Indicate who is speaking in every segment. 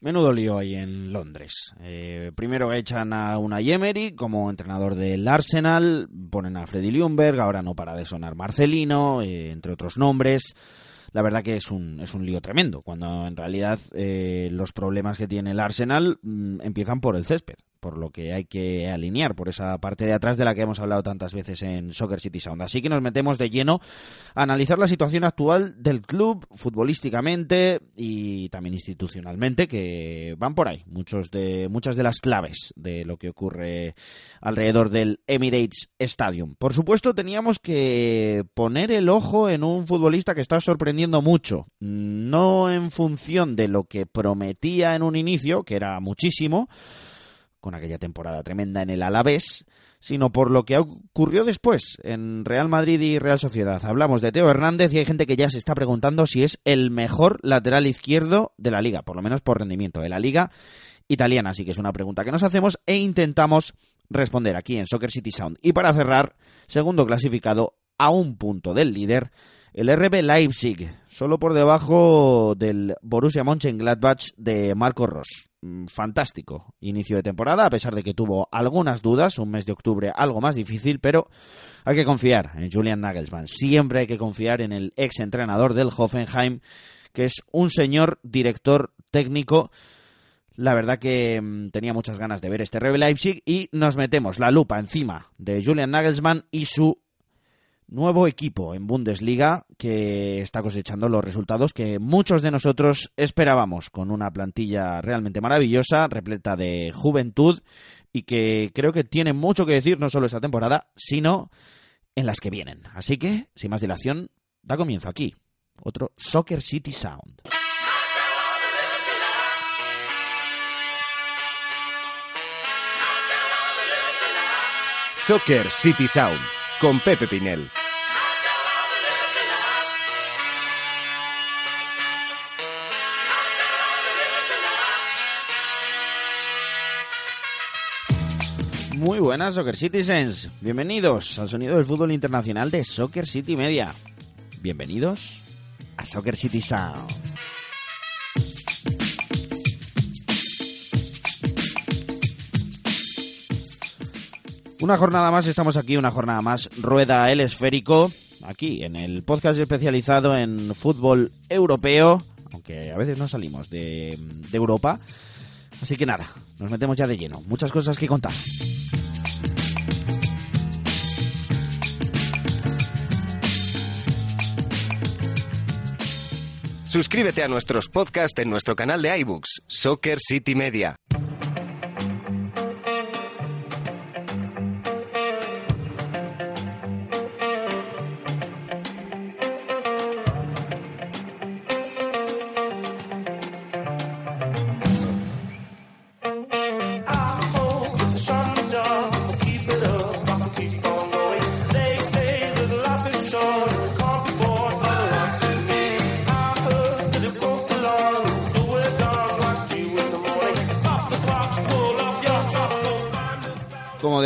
Speaker 1: Menudo lío ahí en Londres. Eh, primero echan a una Emery como entrenador del Arsenal, ponen a Freddy Ljungberg, ahora no para de sonar Marcelino, eh, entre otros nombres. La verdad que es un, es un lío tremendo, cuando en realidad eh, los problemas que tiene el Arsenal mm, empiezan por el césped por lo que hay que alinear por esa parte de atrás de la que hemos hablado tantas veces en Soccer City Sound. Así que nos metemos de lleno a analizar la situación actual del club futbolísticamente y también institucionalmente que van por ahí, muchos de muchas de las claves de lo que ocurre alrededor del Emirates Stadium. Por supuesto, teníamos que poner el ojo en un futbolista que está sorprendiendo mucho, no en función de lo que prometía en un inicio, que era muchísimo, con aquella temporada tremenda en el Alavés, sino por lo que ocurrió después en Real Madrid y Real Sociedad. Hablamos de Teo Hernández y hay gente que ya se está preguntando si es el mejor lateral izquierdo de la liga, por lo menos por rendimiento de la liga italiana. Así que es una pregunta que nos hacemos e intentamos responder aquí en Soccer City Sound. Y para cerrar, segundo clasificado a un punto del líder, el RB Leipzig, solo por debajo del Borussia Mönchengladbach de Marco Ross. Mm, fantástico inicio de temporada, a pesar de que tuvo algunas dudas, un mes de octubre algo más difícil, pero hay que confiar en Julian Nagelsmann. Siempre hay que confiar en el ex entrenador del Hoffenheim, que es un señor director técnico. La verdad que mm, tenía muchas ganas de ver este RB Leipzig y nos metemos la lupa encima de Julian Nagelsmann y su nuevo equipo en Bundesliga que está cosechando los resultados que muchos de nosotros esperábamos, con una plantilla realmente maravillosa, repleta de juventud y que creo que tiene mucho que decir no solo esta temporada, sino en las que vienen. Así que, sin más dilación, da comienzo aquí, otro Soccer City Sound.
Speaker 2: Soccer City Sound con Pepe Pinel.
Speaker 1: Muy buenas Soccer Citizens, bienvenidos al sonido del fútbol internacional de Soccer City Media. Bienvenidos a Soccer City Sound. Una jornada más, estamos aquí, una jornada más, rueda el esférico, aquí en el podcast especializado en fútbol europeo, aunque a veces no salimos de, de Europa. Así que nada, nos metemos ya de lleno, muchas cosas que contar.
Speaker 2: Suscríbete a nuestros podcasts en nuestro canal de iBooks, Soccer City Media.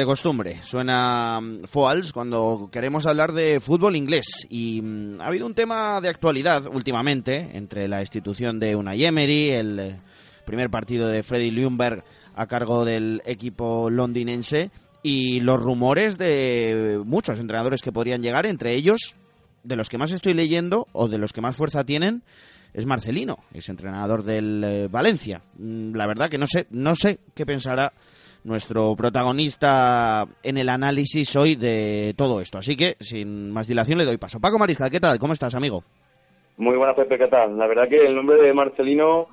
Speaker 1: De costumbre, suena mm, Foals cuando queremos hablar de fútbol inglés. Y mm, ha habido un tema de actualidad últimamente entre la institución de Unai Emery, el eh, primer partido de Freddy Ljungberg a cargo del equipo londinense y los rumores de muchos entrenadores que podrían llegar, entre ellos, de los que más estoy leyendo o de los que más fuerza tienen, es Marcelino, es entrenador del eh, Valencia. Mm, La verdad que no sé, no sé qué pensará nuestro protagonista en el análisis hoy de todo esto. Así que, sin más dilación, le doy paso. Paco Mariscal, ¿qué tal? ¿Cómo estás, amigo?
Speaker 3: Muy buenas, Pepe, ¿qué tal? La verdad que el nombre de Marcelino,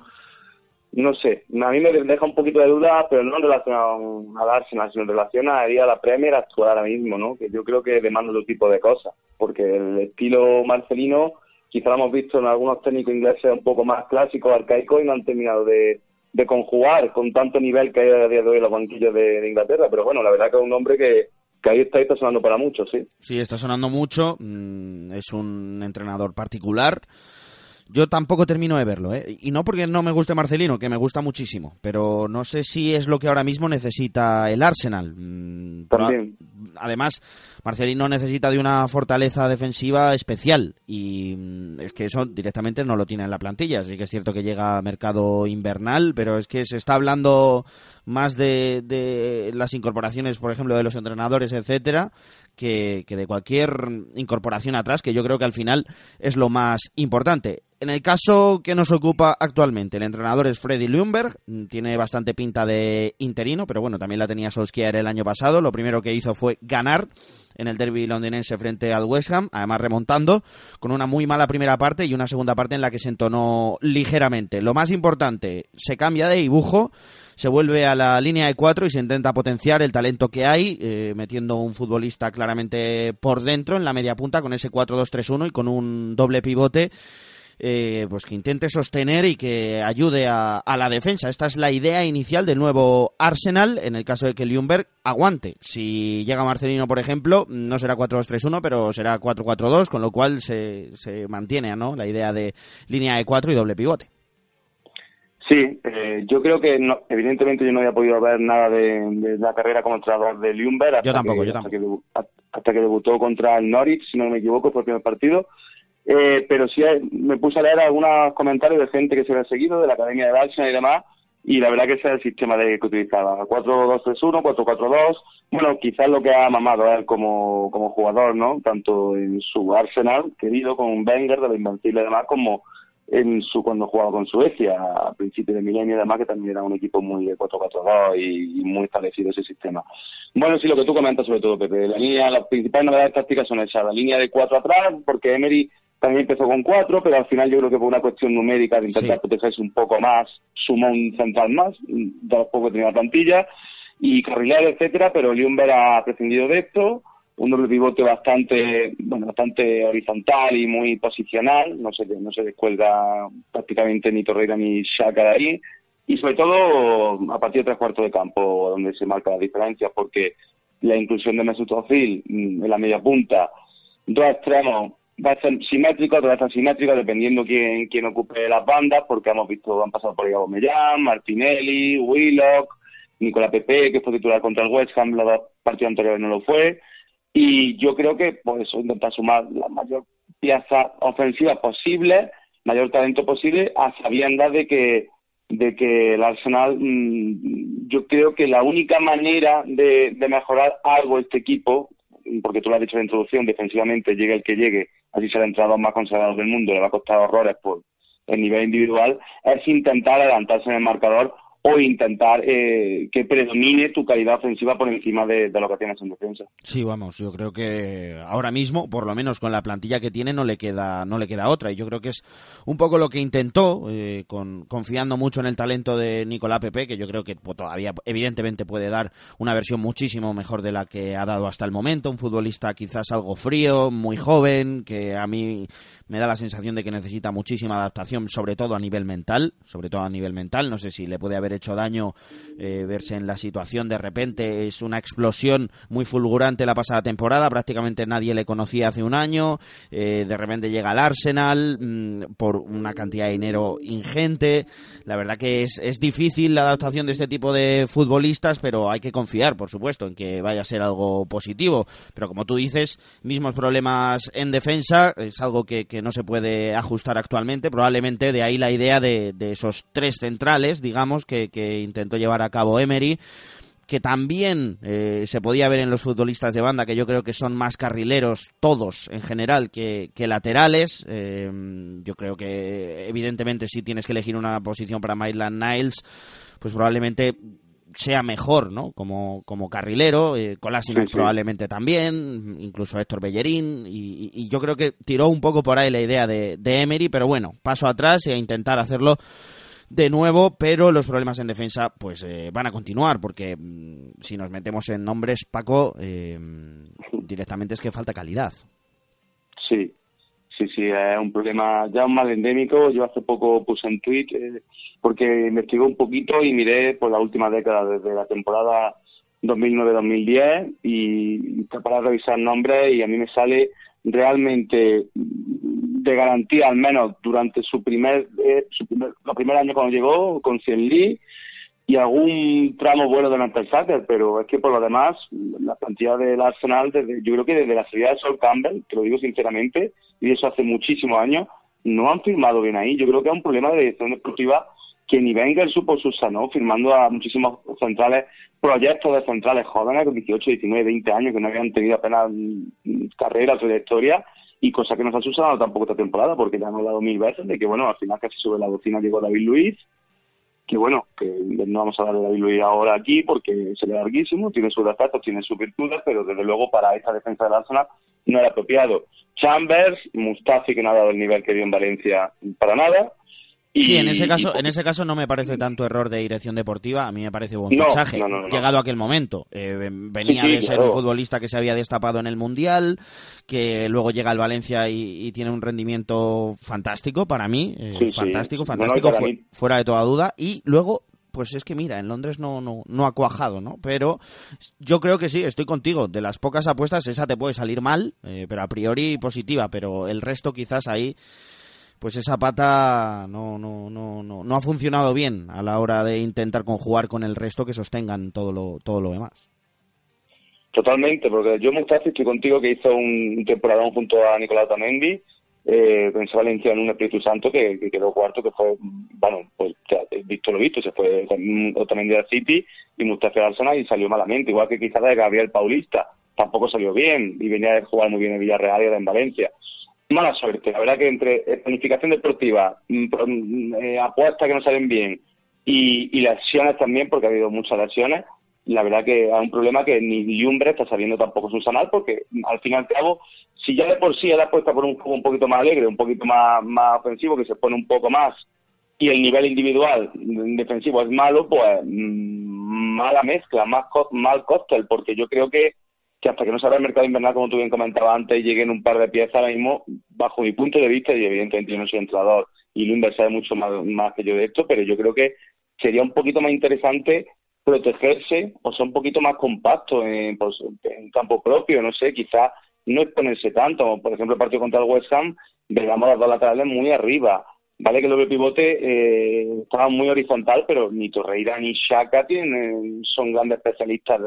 Speaker 3: no sé, a mí me deja un poquito de duda, pero no en relación a Arsenal, sino en relación a, a la Premier actual ahora mismo, ¿no? Que yo creo que demanda otro tipo de cosas, porque el estilo Marcelino quizá lo hemos visto en algunos técnicos ingleses un poco más clásicos, arcaicos, y no han terminado de, de conjugar con tanto nivel que hay a día de hoy en los banquillos de, Inglaterra. Pero bueno, la verdad que es un hombre que, que ahí está, está sonando para mucho, sí.
Speaker 1: Sí, está sonando mucho. Mm, es un entrenador particular. Yo tampoco termino de verlo, ¿eh? Y no porque no me guste Marcelino, que me gusta muchísimo, pero no sé si es lo que ahora mismo necesita el Arsenal. Mm,
Speaker 3: También.
Speaker 1: Además, Marcelino necesita de una fortaleza defensiva especial y mm, es que eso directamente no lo tiene en la plantilla. Así que es cierto que llega a mercado invernal, pero es que se está hablando más de, de las incorporaciones, por ejemplo, de los entrenadores, etcétera, que, de cualquier incorporación atrás, que yo creo que al final es lo más importante. En el caso que nos ocupa actualmente, el entrenador es Freddy Lumberg, tiene bastante pinta de interino, pero bueno, también la tenía Solskjaer el año pasado. Lo primero que hizo fue ganar en el derby londinense frente al West Ham, además remontando con una muy mala primera parte y una segunda parte en la que se entonó ligeramente. Lo más importante, se cambia de dibujo se vuelve a la línea de cuatro y se intenta potenciar el talento que hay, eh, metiendo un futbolista claramente por dentro en la media punta con ese 4-2-3-1 y con un doble pivote. Eh, pues que intente sostener y que ayude a, la defensa. Esta es la idea inicial del nuevo Arsenal en el caso de que Ljungberg aguante. Si llega Marcelino, por ejemplo, no será 4-2-3-1, pero será 4-4-2, con lo cual se, se mantiene ¿no? la idea de línea de cuatro y doble pivote.
Speaker 3: Sí, eh, yo creo que evidentemente yo no había podido ver nada de, la carrera como entrenador de Ljungberg hasta,
Speaker 1: yo tampoco,
Speaker 3: que,
Speaker 1: yo tampoco.
Speaker 3: Hasta, que debutó contra el Norwich, si no me equivoco, por el primer partido. Eh, pero sí eh, me puse a leer algunos comentarios de gente que se había seguido, de la Academia de Arsenal y demás, y la verdad que ese es el sistema de que utilizaba. 4-2-3-1, 4-4-2, bueno, quizás lo que ha mamado él como, como jugador, ¿no? Tanto en su Arsenal, querido, con Wenger, de la Invencible y demás, como en su cuando jugaba con Suecia a principios de milenio, además que también era un equipo muy de 4-4-2 y, muy establecido ese sistema. Bueno, sí, lo que tú comentas sobre todo, Pepe, la línea, las principales novedades tácticas son esas, la línea de 4 atrás, porque Emery también empezó con 4, pero al final yo creo que por una cuestión numérica de intentar protegerse un poco más, sumó un central más, que tenía la plantilla, y carrilar, etcétera, pero Ljungberg ha prescindido de esto, un doble pivote bastante bueno bastante horizontal y muy posicional no se no se descuelga prácticamente ni Torreira ni Shaka de ahí y sobre todo a partir de tres cuartos de campo donde se marca la diferencia porque la inclusión de Mesut Özil mm, en la media punta dos extremos va a ser simétrico, otra vez asimétrico, dependiendo quién, quién ocupe las bandas, porque hemos visto, han pasado por ahí Mellán, Martinelli, Willock, Nicolás Pepe, que fue titular contra el West Ham, los dos partidos anteriores no lo fue, y yo creo que pues eso intenta sumar la mayor pieza ofensiva posible, mayor talento posible, a sabiendas de que de que el Arsenal, mm, yo creo que la única manera de, mejorar algo este equipo, porque tú lo has dicho en la introducción, defensivamente llegue el que llegue, así será el entrenador más consagrado del mundo, le va a costar horrores por el nivel individual, es intentar adelantarse en el marcador o intentar eh, que predomine tu calidad ofensiva por encima de, lo que tienes en defensa.
Speaker 1: Sí, vamos, yo creo que ahora mismo, por lo menos con la plantilla que tiene, no le queda, no le queda otra. Y yo creo que es un poco lo que intentó, eh, con, confiando mucho en el talento de Nicolás Pepe, que yo creo que todavía, evidentemente, puede dar una versión muchísimo mejor de la que ha dado hasta el momento. Un futbolista quizás algo frío, muy joven, que a mí me da la sensación de que necesita muchísima adaptación, sobre todo a nivel mental, sobre todo a nivel mental. No sé si le puede haber hecho daño eh, verse en la situación de repente. Es una explosión muy fulgurante la pasada temporada, prácticamente nadie le conocía hace un año. Eh, de repente llega al Arsenal mm, por una cantidad de dinero ingente. La verdad que es, es difícil la adaptación de este tipo de futbolistas, pero hay que confiar, por supuesto, en que vaya a ser algo positivo. Pero como tú dices, mismos problemas en defensa, es algo que no se puede ajustar actualmente. Probablemente de ahí la idea de, esos tres centrales, digamos, que, intentó llevar a cabo Emery que también eh, se podía ver en los futbolistas de banda, que yo creo que son más carrileros todos en general que, laterales. Eh, yo creo que evidentemente si tienes que elegir una posición para Maitland Niles, pues probablemente sea mejor, ¿no? Como, como carrilero, eh, probablemente también, incluso Héctor Bellerín, y, yo creo que tiró un poco por ahí la idea de, Emery, pero bueno, paso atrás y a intentar hacerlo de nuevo, pero los problemas en defensa pues eh, van a continuar, porque mm, si nos metemos en nombres, Paco, eh, directamente es que falta calidad.
Speaker 3: Sí, sí, sí, es un problema, ya un mal endémico. Yo hace poco puse en tweet eh, porque investigó un poquito y miré por la última década, desde la temporada 2009-2010 y para revisar nombres y a mí me sale realmente de garantía, al menos durante su primer, eh, su primer, los primeros años cuando llegó, con Cien Lee y algún tramo bueno de Mertesacker, pero es que por lo demás, la cantidad del Arsenal, desde, yo creo que desde la salida de Sol Campbell, te lo digo sinceramente, y eso hace muchísimos años, no han firmado bien ahí. Yo creo que es un problema de dirección deportiva que ni Wenger supo subsanar, firmando a muchísimos centrales, proyectos de centrales jóvenes con 18, 19, 20 años que no habían tenido apenas mm, carrera, trayectoria, y cosa que no se ha subsanado tampoco esta temporada, porque ya hemos hablado mil veces de que, bueno, al final casi sobre la bocina llegó David Luiz, que bueno, que no vamos a hablar de David Luiz ahora aquí porque sería larguísimo, tiene sus defectos, tiene sus virtudes, pero desde luego para esta defensa del Arsenal no era apropiado. Chambers, Mustafi, que no ha dado el nivel que dio en Valencia para nada,
Speaker 1: sí, en ese caso, en ese caso no me parece tanto error de dirección deportiva, a mí me parece buen fichaje. llegado a aquel momento, eh, venía de ser un futbolista que se había destapado en el mundial, que luego llega al Valencia y, tiene un rendimiento fantástico para mí, eh, fantástico, fantástico, fuera de toda duda, y luego pues es que mira, en Londres no, no, no ha cuajado, ¿no? Pero yo creo que sí, estoy contigo. De las pocas apuestas, esa te puede salir mal, eh, pero a priori positiva, pero el resto quizás ahí pues esa pata no, no, no, no, no ha funcionado bien a la hora de intentar conjugar con el resto que sostengan todo lo, todo lo demás.
Speaker 3: Totalmente, porque yo Mustafi estoy contigo que hizo un temporadón junto a Nicolás Tamendi, eh, Valencia en un Espíritu Santo que, quedó cuarto, que fue, bueno, pues visto lo visto, se fue Otamendi al City y Mustafi al Arsenal y salió malamente, igual que quizás de Gabriel Paulista, tampoco salió bien y venía a jugar muy bien en Villarreal y en Valencia mala suerte. La verdad que entre planificación deportiva, mm, mm, eh, apuestas que no salen bien y, y, lesiones también, porque ha habido muchas lesiones, la verdad que es un problema que ni Liumbre está sabiendo tampoco subsanar, porque al fin y al cabo, si ya de por sí él apuesta por un juego un poquito más alegre, un poquito más, más ofensivo, que se pone un poco más, y el nivel individual defensivo es malo, pues mm, mala mezcla, más mal cóctel, porque yo creo que que hasta que no se abra el mercado invernal, como tú bien comentabas antes, lleguen un par de piezas ahora mismo, bajo mi punto de vista, y evidentemente yo no soy entrenador y Lumber sabe mucho más, que yo de esto, pero yo creo que sería un poquito más interesante protegerse o ser un poquito más compacto en, pues, en campo propio, no sé, quizás no exponerse tanto. Por ejemplo, el partido contra el West Ham, veamos las dos laterales muy arriba. Vale que el doble pivote eh, estaba muy horizontal, pero ni Torreira ni Shaka tienen, son grandes especialistas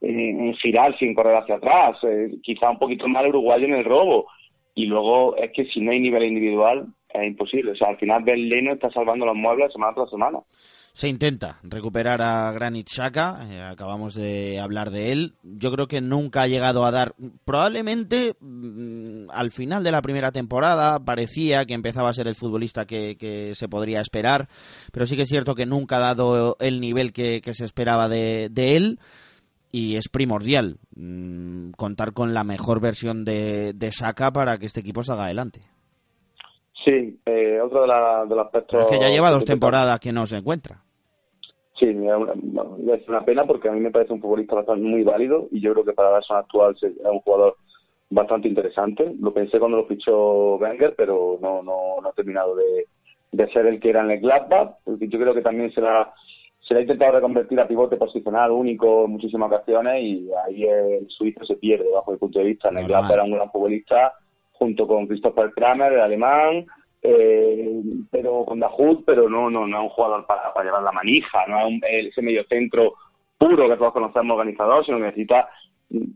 Speaker 3: en girar sin correr hacia atrás, eh, quizá un poquito más uruguayo en el robo. Y luego es que si no hay nivel individual es imposible. O sea, al final Ben está salvando los muebles semana tras semana.
Speaker 1: Se intenta recuperar a Granit Xhaka, eh, acabamos de hablar de él. Yo creo que nunca ha llegado a dar, probablemente mm, al final de la primera temporada parecía que empezaba a ser el futbolista que, se podría esperar, pero sí que es cierto que nunca ha dado el nivel que, se esperaba de, de él y es primordial mm, contar con la mejor versión de, de Saka para que este equipo salga adelante.
Speaker 3: Sí, eh, otro de, los aspectos...
Speaker 1: es que ya lleva dos temporadas que no se encuentra.
Speaker 3: Sí, es una pena porque a mí me parece un futbolista bastante muy válido y yo creo que para la zona actual es un jugador bastante interesante. Lo pensé cuando lo fichó Wenger, pero no, no, no ha terminado de, de ser el que era en el Gladbach. Yo creo que también se le ha intentado reconvertir a pivote posicional único en muchísimas ocasiones y ahí el suizo se pierde bajo el punto de vista. En el era un gran futbolista junto con Christopher Kramer, el alemán, eh, pero con Dahut, pero no, no, no es un jugador para, llevar la manija, no es un, ese medio centro puro que todos conocemos organizador, sino que necesita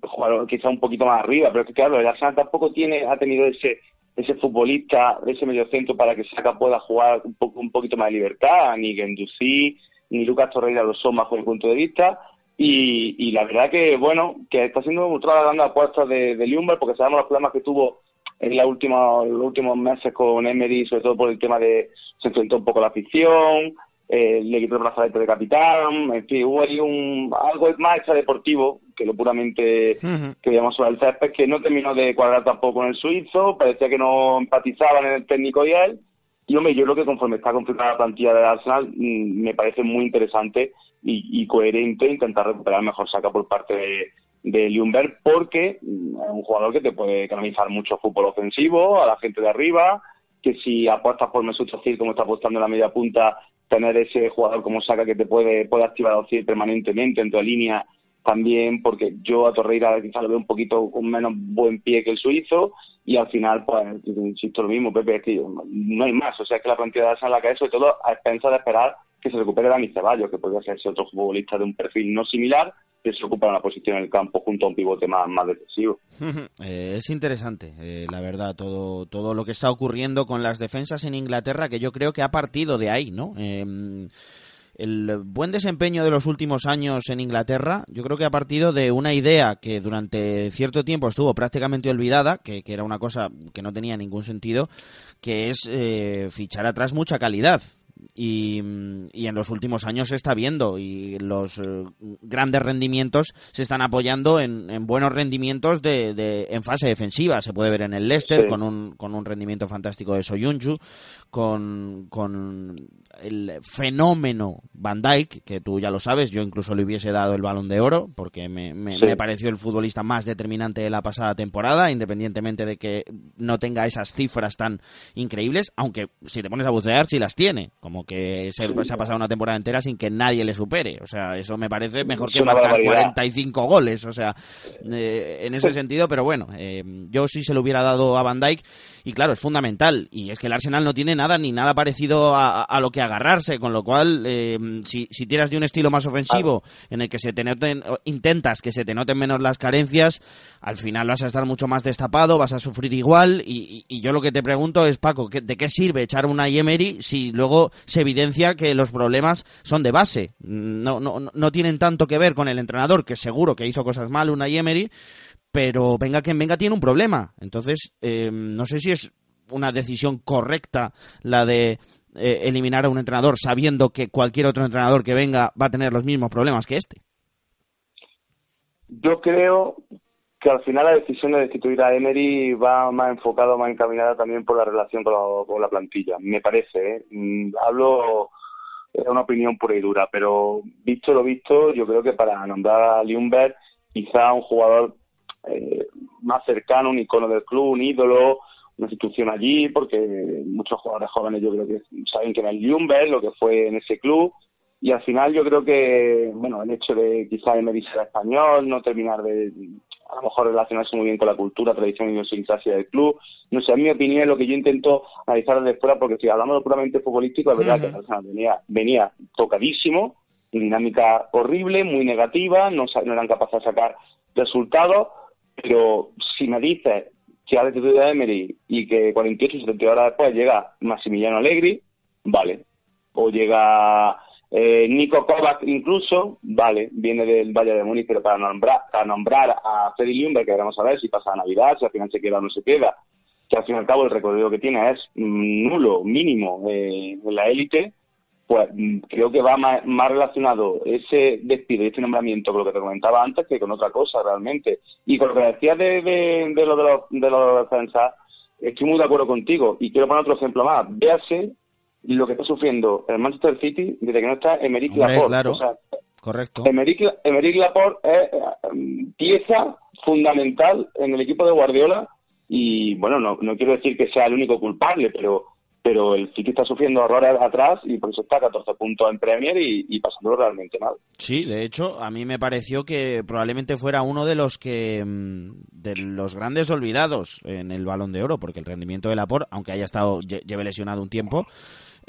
Speaker 3: jugar quizá un poquito más arriba, pero es que claro, el Arsenal tampoco tiene, ha tenido ese ese futbolista, ese medio centro para que Saka pueda jugar un, poco, un poquito más de libertad, ni Gendouzi, ni Lucas Torreira lo son bajo mi punto de vista. Y, la verdad que, bueno, que está siendo otra grande apuesta de, de porque sabemos los problemas que tuvo en la última, los últimos meses con Emery, sobre todo por el tema de se enfrentó un poco la afición, eh, le quitó el brazalete de capitán, en fin, hubo ahí un, algo más deportivo que lo puramente que llamamos sobre el césped, que no terminó de cuadrar tampoco con el suizo, parecía que no empatizaban en el técnico y él, y hombre, yo creo que conforme está configurada la plantilla de Arsenal, mm, me parece muy interesante y, coherente intentar recuperar mejor saca por parte de Ljungberg porque mm, es un jugador que te puede canalizar mucho fútbol ofensivo a la gente de arriba, que si apuestas por Mesut Özil como está apostando en la media punta, tener ese jugador como saca que te puede, puede activar Özil permanentemente en tu línea también, porque yo a Torreira quizá lo veo un poquito con menos buen pie que el suizo, y al final, pues, insisto lo mismo, Pepe, es que no hay más, o sea, que la plantilla de Arsenal la cae sobre todo a expensas de esperar que se recupere Dani Ceballos, que podría ser otro futbolista de un perfil no similar, que se ocupa una posición en el campo junto a un pivote más, más defensivo.
Speaker 1: Eh, es interesante, eh, la verdad, todo, todo lo que está ocurriendo con las defensas en Inglaterra, que yo creo que ha partido de ahí, ¿no? Em, el buen desempeño de los últimos años en Inglaterra, yo creo que ha partido de una idea que durante cierto tiempo estuvo prácticamente olvidada, que, era una cosa que no tenía ningún sentido, que es eh, fichar atrás mucha calidad. Y, en los últimos años se está viendo y los eh, grandes rendimientos se están apoyando en, buenos rendimientos de, en fase defensiva. Se puede ver en el Leicester con, un, con un rendimiento fantástico de Soyuncu, con, con el fenómeno Van Dijk, que tú ya lo sabes, yo incluso le hubiese dado el balón de oro, porque me, me, pareció el futbolista más determinante de la pasada temporada, independientemente de que no tenga esas cifras tan increíbles, aunque si te pones a bucear, sí las tiene, como que se, ha pasado una temporada entera sin que nadie le supere, o sea, eso me parece mejor que marcar 45 goles, o sea, eh, en ese sentido, pero bueno, eh, yo sí se lo hubiera dado a Van Dijk, y claro, es fundamental, y es que el Arsenal no tiene nada ni nada parecido a, a lo que agarrarse, con lo cual, eh, si, si tiras de un estilo más ofensivo, en el que se te noten, intentas que se te noten menos las carencias, al final vas a estar mucho más destapado, vas a sufrir igual, y, yo lo que te pregunto es, Paco, ¿de qué sirve echar una Emery si luego se evidencia que los problemas son de base? No, no, no tienen tanto que ver con el entrenador, que seguro que hizo cosas mal una Emery, pero venga quien venga tiene un problema. Entonces, eh, no sé si es una decisión correcta la de eh, eliminar a un entrenador sabiendo que cualquier otro entrenador que venga va a tener los mismos problemas que este?
Speaker 3: Yo creo que al final la decisión de destituir a Emery va más enfocada, más encaminada también por la relación con la, plantilla. Me parece, ¿eh? Mm, hablo es una opinión pura y dura, pero visto lo visto, yo creo que para nombrar a Ljungberg, quizá un jugador eh, más cercano, un icono del club, un ídolo, una institución allí, porque muchos jugadores jóvenes yo creo que saben que era el lo que fue en ese club, y al final yo creo que, bueno, el hecho de quizá Emery ser español, no terminar de, a lo mejor relacionarse muy bien con la cultura, tradición y idiosincrasia del club, no sé, a mi opinión es lo que yo intento analizar desde fuera, porque si hablamos de puramente futbolístico, es verdad que venía, venía tocadísimo, dinámica horrible, muy negativa, no, no eran capaces de sacar resultados, pero si me dices que ha destituido a Emery y que 48 y 72 horas después llega Massimiliano Allegri, vale. O llega eh, Nico Kovac incluso, vale, viene del Valle de Múnich, pero para nombrar, para nombrar a Freddy Ljungberg, que veremos a ver si pasa Navidad, si al final se queda o no se queda, que al fin y al cabo el recorrido que tiene es nulo, mínimo eh, en la élite, pues mm, creo que va más, relacionado ese despido y este nombramiento con lo que te comentaba antes que con otra cosa realmente. Y con lo que decías de, de, lo de los, de los defensas, estoy muy de acuerdo contigo. Y quiero poner otro ejemplo más. Véase lo que está sufriendo el Manchester City desde que no está Emerick Laporte.
Speaker 1: Claro. Correcto.
Speaker 3: Emerick, Laporte es eh, pieza fundamental en el equipo de Guardiola y bueno, no, no quiero decir que sea el único culpable, pero pero el City está sufriendo horrores atrás y por eso está a 14 puntos en Premier y, y pasándolo realmente mal.
Speaker 1: Sí, de hecho, a mí me pareció que probablemente fuera uno de los que mm, de los grandes olvidados en el Balón de Oro, porque el rendimiento de Laporte, aunque haya estado lleve lesionado un tiempo,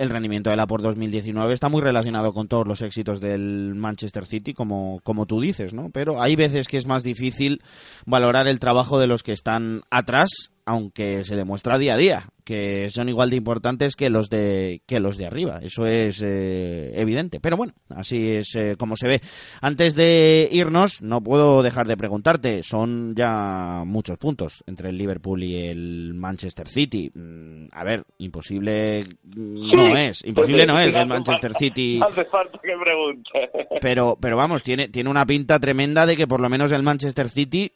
Speaker 1: el rendimiento de Laporte 2019 está muy relacionado con todos los éxitos del Manchester City, como, como tú dices, ¿no? Pero hay veces que es más difícil valorar el trabajo de los que están atrás aunque se demuestra día a día que son igual de importantes que los de que los de arriba. Eso es eh, evidente. Pero bueno así es eh, como se ve. Antes de irnos no puedo dejar de preguntarte. Son ya muchos puntos entre el Liverpool y el Manchester City. Mm, a ver imposible no es. imposible no es el Manchester City.
Speaker 3: hace falta que pregunte.
Speaker 1: Pero pero vamos tiene tiene una pinta tremenda de que por lo menos el Manchester City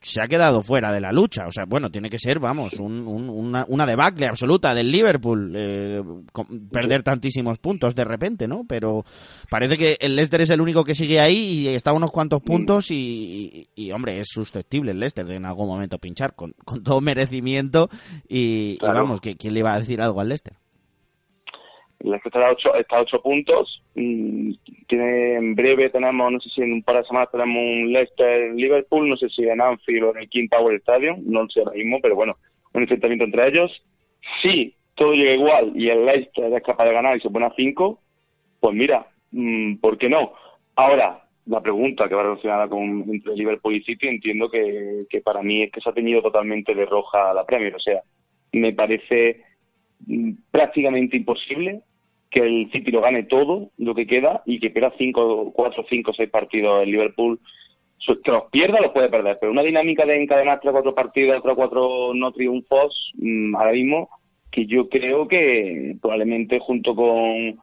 Speaker 1: se ha quedado fuera de la lucha. O sea, bueno, tiene que ser, vamos, una, una, debacle absoluta del Liverpool, eh, perder tantísimos puntos de repente, ¿no? Pero parece que el Leicester es el único que sigue ahí y está a unos cuantos puntos y, hombre, es susceptible el Leicester de en algún momento pinchar con, con todo merecimiento y, vamos, ¿quién le iba a decir algo al Leicester?
Speaker 3: El Leicester está a ocho, está a ocho puntos. Tiene, en breve tenemos, no sé si en un par de semanas tenemos un Leicester-Liverpool, no sé si en Anfield o en el King Power Stadium, no sé ahora mismo, pero bueno, un enfrentamiento entre ellos. Si todo llega igual y el Leicester es capaz de ganar y se pone a cinco, pues mira, mm, ¿por qué no? Ahora, la pregunta que va relacionada con entre Liverpool y City, entiendo que, que para mí es que se ha tenido totalmente de roja la Premier. O sea, me parece mm, prácticamente imposible que el City lo gane todo lo que queda y que pierda cinco, cuatro, cinco, seis partidos el Liverpool. Que los pierda los puede perder, pero una dinámica de encadenar tres cuatro partidos, tres cuatro no triunfos, mm, ahora mismo, que yo creo que probablemente junto con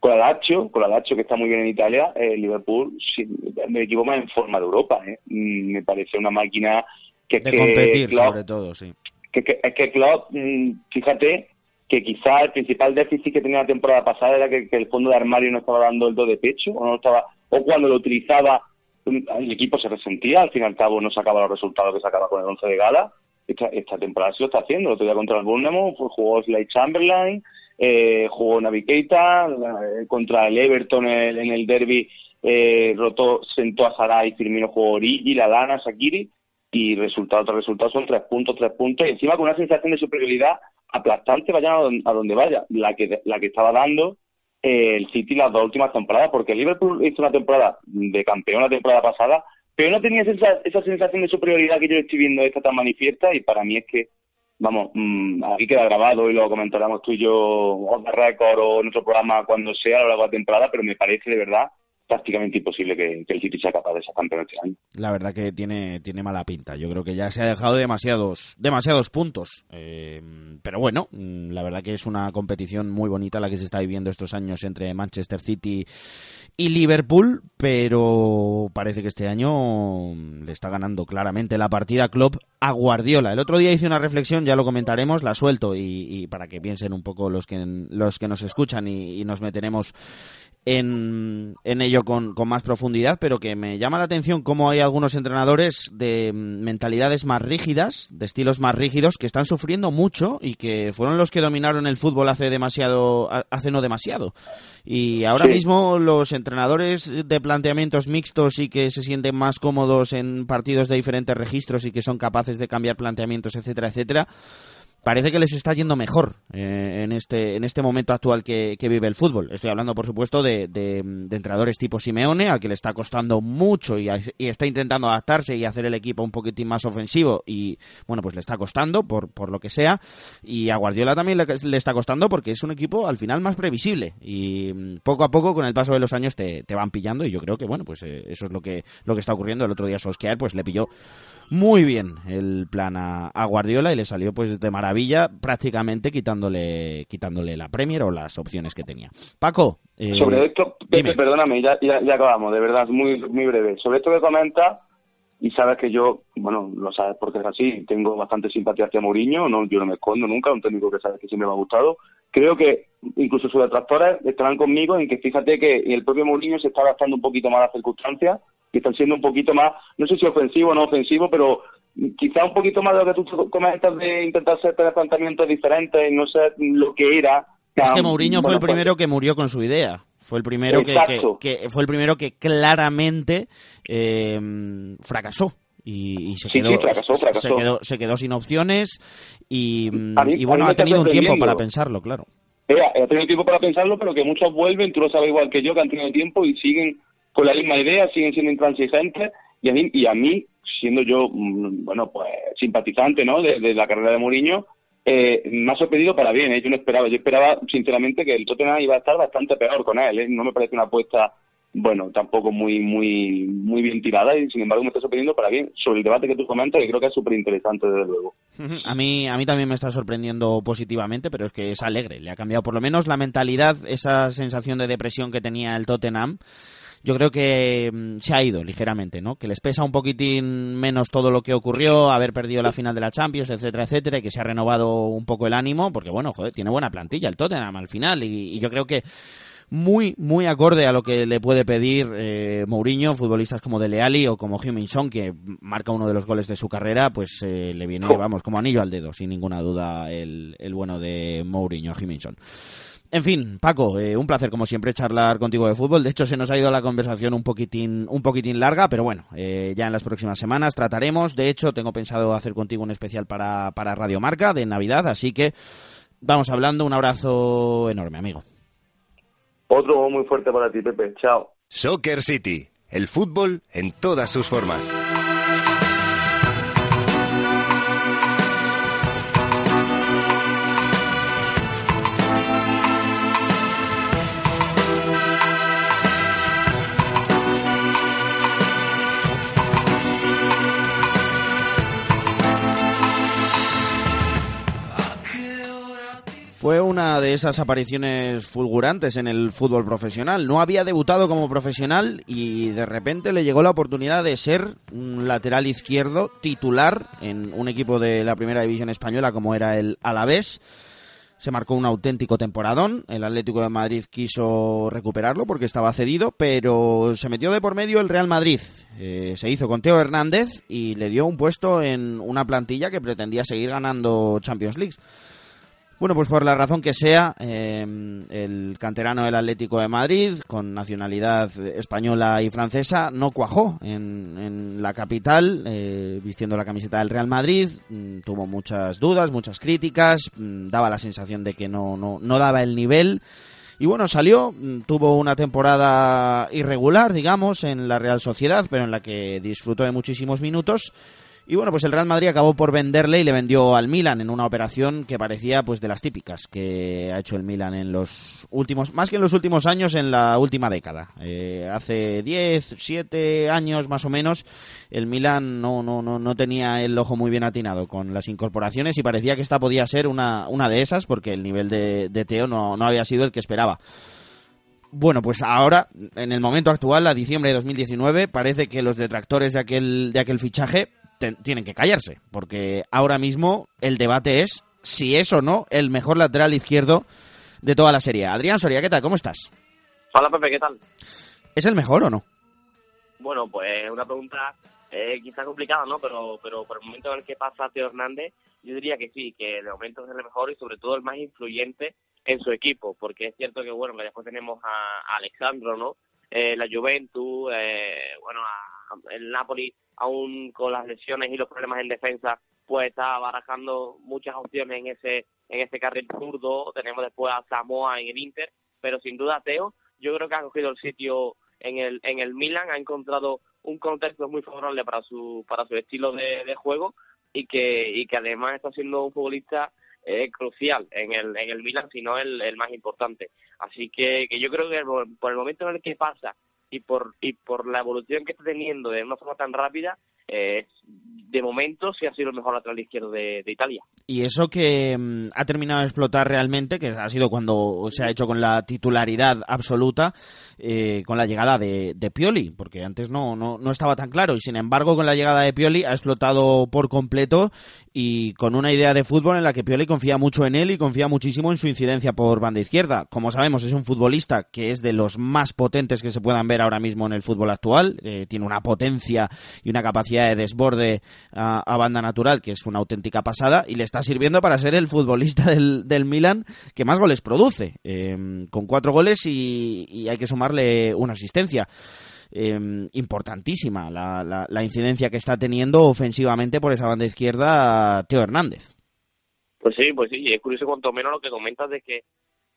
Speaker 3: con la Lazio, con la Lazio que está muy bien en Italia, el eh, Liverpool, si me equivoco, más en forma de Europa. ¿eh? Mm, me parece una máquina que...
Speaker 1: De competir, sobre todo, sí.
Speaker 3: Que, es que Klopp, mm, fíjate, que quizá el principal déficit que tenía la temporada pasada era que, el fondo de armario no estaba dando el do de pecho o no estaba o cuando lo utilizaba mm, el equipo se resentía al fin y al cabo no sacaba los resultados que sacaba con el once de gala. Esta, esta temporada se lo está haciendo el otro contra el Bournemouth jugó Slade Chamberlain eh, jugó Navi eh, contra el Everton en, el derby eh, rotó sentó a Sarai Firmino jugó Origi la Lana Sakiri y resultado tras resultado son tres puntos tres puntos y encima con una sensación de superioridad aplastante vaya a donde vaya, la que, la que estaba dando eh, el City las dos últimas temporadas, porque el Liverpool hizo una temporada de campeón la temporada pasada, pero no tenía esa, esa sensación de superioridad que yo estoy viendo esta tan manifiesta y para mí es que, vamos, mmm, aquí queda grabado y lo comentaremos tú y yo off the record o en otro programa cuando sea a lo largo de la temporada, pero me parece de verdad prácticamente imposible que, el City sea capaz de ser campeón este año.
Speaker 1: La verdad que tiene, tiene mala pinta. Yo creo que ya se ha dejado demasiados, demasiados puntos. Eh, pero bueno, mm, la verdad que es una competición muy bonita la que se está viviendo estos años entre Manchester City y Liverpool, pero parece que este año le está ganando claramente la partida Klopp a Guardiola. El otro día hice una reflexión, ya lo comentaremos, la suelto y, para que piensen un poco los que, los que nos escuchan y, nos meteremos en ello con, con, más profundidad, pero que me llama la atención cómo hay algunos entrenadores de mentalidades más rígidas, de estilos más rígidos, que están sufriendo mucho y que fueron los que dominaron el fútbol hace demasiado, hace no demasiado. Y ahora mismo los entrenadores de planteamientos mixtos y que se sienten más cómodos en partidos de diferentes registros y que son capaces de cambiar planteamientos, etcétera, etcétera, parece que les está yendo mejor eh, en este en este momento actual que, vive el fútbol. Estoy hablando, por supuesto, de, de, entrenadores tipo Simeone, al que le está costando mucho y, está intentando adaptarse y hacer el equipo un poquitín más ofensivo y, bueno, pues le está costando por, por lo que sea. Y a Guardiola también le, está costando porque es un equipo al final más previsible y mm, poco a poco, con el paso de los años, te, te van pillando y yo creo que, bueno, pues eh, eso es lo que, lo que está ocurriendo. El otro día Solskjaer pues le pilló muy bien el plan a, Guardiola y le salió pues de maravilla, prácticamente quitándole quitándole la Premier o las opciones que tenía. Paco.
Speaker 3: Eh, Sobre esto, perdóname, ya, ya, acabamos, de verdad, muy, muy breve. Sobre esto que comenta, y sabes que yo, bueno, lo sabes porque es así, tengo bastante simpatía hacia Mourinho, no, yo no me escondo nunca, un técnico que sabes que siempre me ha gustado. Creo que incluso sus detractores estarán conmigo en que fíjate que el propio Mourinho se está adaptando un poquito más a las circunstancias que están siendo un poquito más, no sé si ofensivo o no ofensivo, pero quizá un poquito más de lo que tú comentas de intentar hacer planteamientos diferentes y no sé lo que era.
Speaker 1: Es que Mourinho fue el pues primero que murió con su idea. Fue el primero que, que, fue el primero que claramente eh, fracasó. Y, se, quedó, Se, quedó, se quedó sin opciones y, y bueno, ha tenido un tiempo para pensarlo, claro.
Speaker 3: ha tenido tiempo para pensarlo, pero que muchos vuelven, tú lo sabes igual que yo, que han tenido tiempo y siguen con la misma idea, siguen siendo intransigentes y a mí, y a mí siendo yo, mm, bueno, pues simpatizante, ¿no?, de, la carrera de Mourinho, eh, me ha sorprendido para bien, ¿eh? yo no esperaba, yo esperaba sinceramente que el Tottenham iba a estar bastante peor con él, ¿eh? no me parece una apuesta bueno, tampoco muy muy muy bien tirada y sin embargo me está sorprendiendo para bien sobre el debate que tú comentas y creo que es súper interesante desde luego.
Speaker 1: A mí, a mí también me está sorprendiendo positivamente, pero es que es alegre, le ha cambiado por lo menos la mentalidad, esa sensación de depresión que tenía el Tottenham yo creo que mm, se ha ido ligeramente, ¿no? Que les pesa un poquitín menos todo lo que ocurrió, haber perdido la final de la Champions, etcétera, etcétera, y que se ha renovado un poco el ánimo, porque bueno, joder, tiene buena plantilla el Tottenham al final, y, yo creo que muy, muy acorde a lo que le puede pedir eh, Mourinho, futbolistas como Dele Alli o como Heung-Min que marca uno de los goles de su carrera, pues eh, le viene, vamos, como anillo al dedo, sin ninguna duda, el, el bueno de Mourinho, Heung-Min en fin, Paco, eh, un placer como siempre charlar contigo de fútbol. De hecho, se nos ha ido la conversación un poquitín, un poquitín larga, pero bueno, eh, ya en las próximas semanas trataremos. De hecho, tengo pensado hacer contigo un especial para, para Radio Marca de Navidad, así que vamos hablando. Un abrazo enorme, amigo.
Speaker 3: Otro muy fuerte para ti, Pepe. Chao.
Speaker 2: Soccer City, el fútbol en todas sus formas.
Speaker 1: Fue una de esas apariciones fulgurantes en el fútbol profesional. No había debutado como profesional y de repente le llegó la oportunidad de ser un lateral izquierdo titular en un equipo de la primera división española como era el Alavés. Se marcó un auténtico temporadón. El Atlético de Madrid quiso recuperarlo porque estaba cedido, pero se metió de por medio el Real Madrid. Eh, se hizo con Teo Hernández y le dio un puesto en una plantilla que pretendía seguir ganando Champions League. Bueno, pues por la razón que sea, em, el canterano del Atlético de Madrid, con nacionalidad española y francesa, no cuajó en, la capital, eh, vistiendo la camiseta del Real Madrid. Mm, tuvo muchas dudas, muchas críticas, mm, daba la sensación de que no, no, no daba el nivel. Y bueno, salió, mm, tuvo una temporada irregular, digamos, en la Real Sociedad, pero en la que disfrutó de muchísimos minutos y bueno, pues el Real Madrid acabó por venderle y le vendió al Milan en una operación que parecía pues de las típicas que ha hecho el Milan en los últimos, más que en los últimos años, en la última década. Eh, hace 10, 7 años más o menos, el Milan no, no, no, no tenía el ojo muy bien atinado con las incorporaciones y parecía que esta podía ser una, una de esas porque el nivel de, de Teo no, no había sido el que esperaba. Bueno, pues ahora, en el momento actual, a diciembre de 2019, parece que los detractores de aquel, de aquel fichaje tienen que callarse, porque ahora mismo el debate es si es o no el mejor lateral izquierdo de toda la serie. Adrián Soria, ¿qué tal? ¿Cómo estás?
Speaker 4: Hola Pepe, ¿qué tal?
Speaker 1: ¿Es el mejor o no?
Speaker 4: Bueno, pues una pregunta eh, quizá complicada, ¿no? Pero, pero por el momento en el que pasa Teo Hernández, yo diría que sí, que de momento es el mejor y sobre todo el más influyente en su equipo, porque es cierto que, bueno, que después tenemos a, Alexandro, ¿no? Eh, la Juventus, eh, bueno, a, el Napoli aún con las lesiones y los problemas en defensa, pues está barajando muchas opciones en ese en ese carril zurdo. Tenemos después a Samoa en el Inter, pero sin duda Teo, yo creo que ha cogido el sitio en el en el Milan, ha encontrado un contexto muy favorable para su para su estilo de, juego y que y que además está siendo un futbolista eh, crucial en el en el Milan, si no el, el más importante. Así que, que yo creo que por el momento en el que pasa y por, y por la evolución que está teniendo de una forma tan rápida, eh, de momento sí ha sido el mejor lateral izquierdo de, Italia.
Speaker 1: Y eso que mm, ha terminado de explotar realmente, que ha sido cuando se ha hecho con la titularidad absoluta, eh, con la llegada de, Pioli, porque antes no, no, no, estaba tan claro. Y sin embargo, con la llegada de Pioli ha explotado por completo y con una idea de fútbol en la que Pioli confía mucho en él y confía muchísimo en su incidencia por banda izquierda. Como sabemos, es un futbolista que es de los más potentes que se puedan ver ahora mismo en el fútbol actual. Eh, tiene una potencia y una capacidad de desborde a, banda natural, que es una auténtica pasada, y le está sirviendo para ser el futbolista del, del Milan que más goles produce, em, con cuatro goles y, hay que sumarle una asistencia. Em, importantísima la, la, incidencia que está teniendo ofensivamente por esa banda izquierda Teo Hernández.
Speaker 4: Pues sí, pues sí, es curioso cuanto menos lo que comentas de que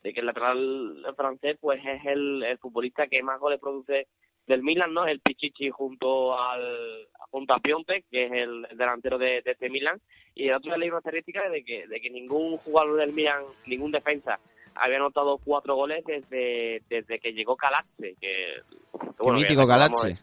Speaker 4: de que el lateral francés pues es el, el futbolista que más goles produce del Milan, ¿no? El Pichichi junto al junto a Piontek, que es el, delantero de, este Milan, y el otro ley una estadística de que, de que ningún jugador del Milan, ningún defensa, había anotado cuatro goles desde, desde que llegó Calazze, que,
Speaker 1: bueno, mítico Calazze.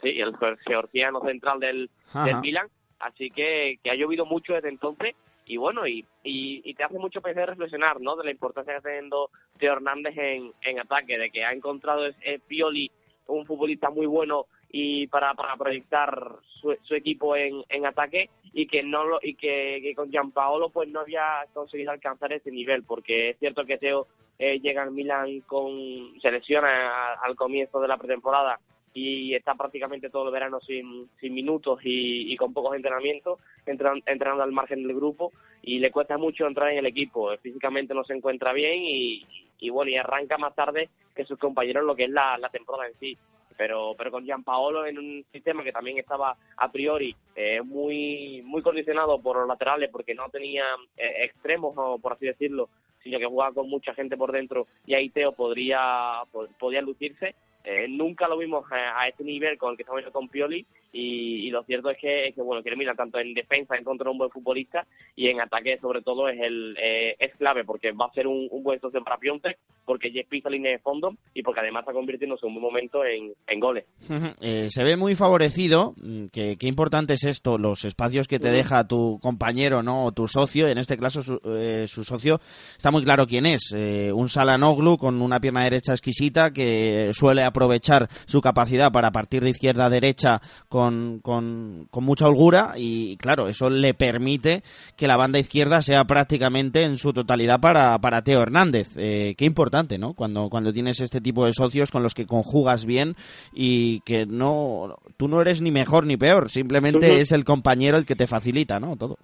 Speaker 4: Sí, el georgiano central del, del Milan, así que, que ha llovido mucho desde entonces y bueno, y, y, te hace mucho pensar reflexionar, ¿no? De la importancia que está teniendo Teo Hernández en, en ataque, de que ha encontrado ese Pioli un futbolista muy bueno y para, para proyectar su, su equipo en, en ataque y que no lo, y que, que con Gianpaolo pues no había conseguido alcanzar ese nivel porque es cierto que Teo eh, llega al Milan con se lesiona al comienzo de la pretemporada y está prácticamente todo el verano sin, sin minutos y, con pocos entrenamientos, entrenando, entrenando al margen del grupo y le cuesta mucho entrar en el equipo. Físicamente no se encuentra bien y, y bueno, y arranca más tarde que sus compañeros lo que es la, la temporada en sí. Pero, pero con Gianpaolo en un sistema que también estaba a priori eh, muy muy condicionado por los laterales porque no tenía eh, extremos, por así decirlo, sino que jugaba con mucha gente por dentro y ahí Teo podría, podría lucirse. Eh, nunca lo vimos a, este nivel con el que estamos con Pioli y, lo cierto es que, que bueno que mira tanto en defensa encontró un buen futbolista y en ataque sobre todo es el eh, es clave porque va a ser un, buen socio para Piontek porque ya pisa línea de fondo y porque además está convirtiéndose en un buen momento en, en goles.
Speaker 1: Eh, se ve muy favorecido mm, que qué importante es esto los espacios que te deja tu compañero no o tu socio en este caso su, su socio está muy claro quién es. Un Salanoglu con una pierna derecha exquisita que suele aprovechar su capacidad para partir de izquierda a derecha con, con, mucha holgura y claro, eso le permite que la banda izquierda sea prácticamente en su totalidad para, para Teo Hernández. Eh, qué importante, ¿no? Cuando, cuando tienes este tipo de socios con los que conjugas bien y que no, tú no eres ni mejor ni peor, simplemente es el compañero el que te facilita, ¿no? Todo.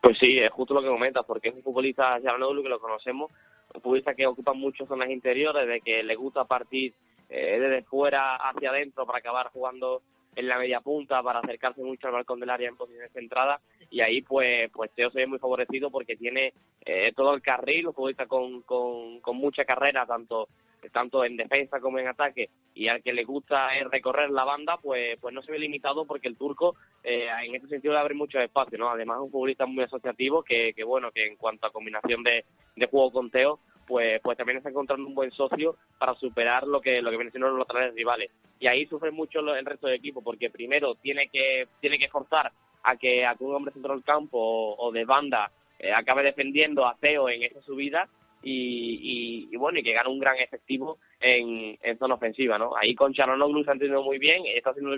Speaker 4: Pues sí, es justo lo que comentas, porque es un futbolista, ya no que lo conocemos, un futbolista que ocupa muchas zonas interiores, de que le gusta partir eh, desde fuera hacia adentro para acabar jugando en la media punta para acercarse mucho al balcón del área en posiciones centradas. Y ahí pues pues Teo se ve muy favorecido porque tiene eh, todo el carril, un futbolista con, con, con mucha carrera tanto tanto en defensa como en ataque. Y al que le gusta recorrer la banda pues pues no se ve limitado porque el turco eh, en ese sentido le abre mucho espacio no además es un futbolista muy asociativo que, que bueno que en cuanto a combinación de, de juego con Teo pues, pues también está encontrando un buen socio para superar lo que lo que vienen siendo los laterales rivales. Y ahí sufre mucho el resto del equipo, porque primero tiene que, tiene que forzar a que, a un hombre centro del campo o, de banda eh, acabe defendiendo a Teo en esa subida y, y, bueno, y que gane un gran efectivo en, en zona ofensiva, ¿no? Ahí con Charonoglu se ha entendido muy bien, está haciendo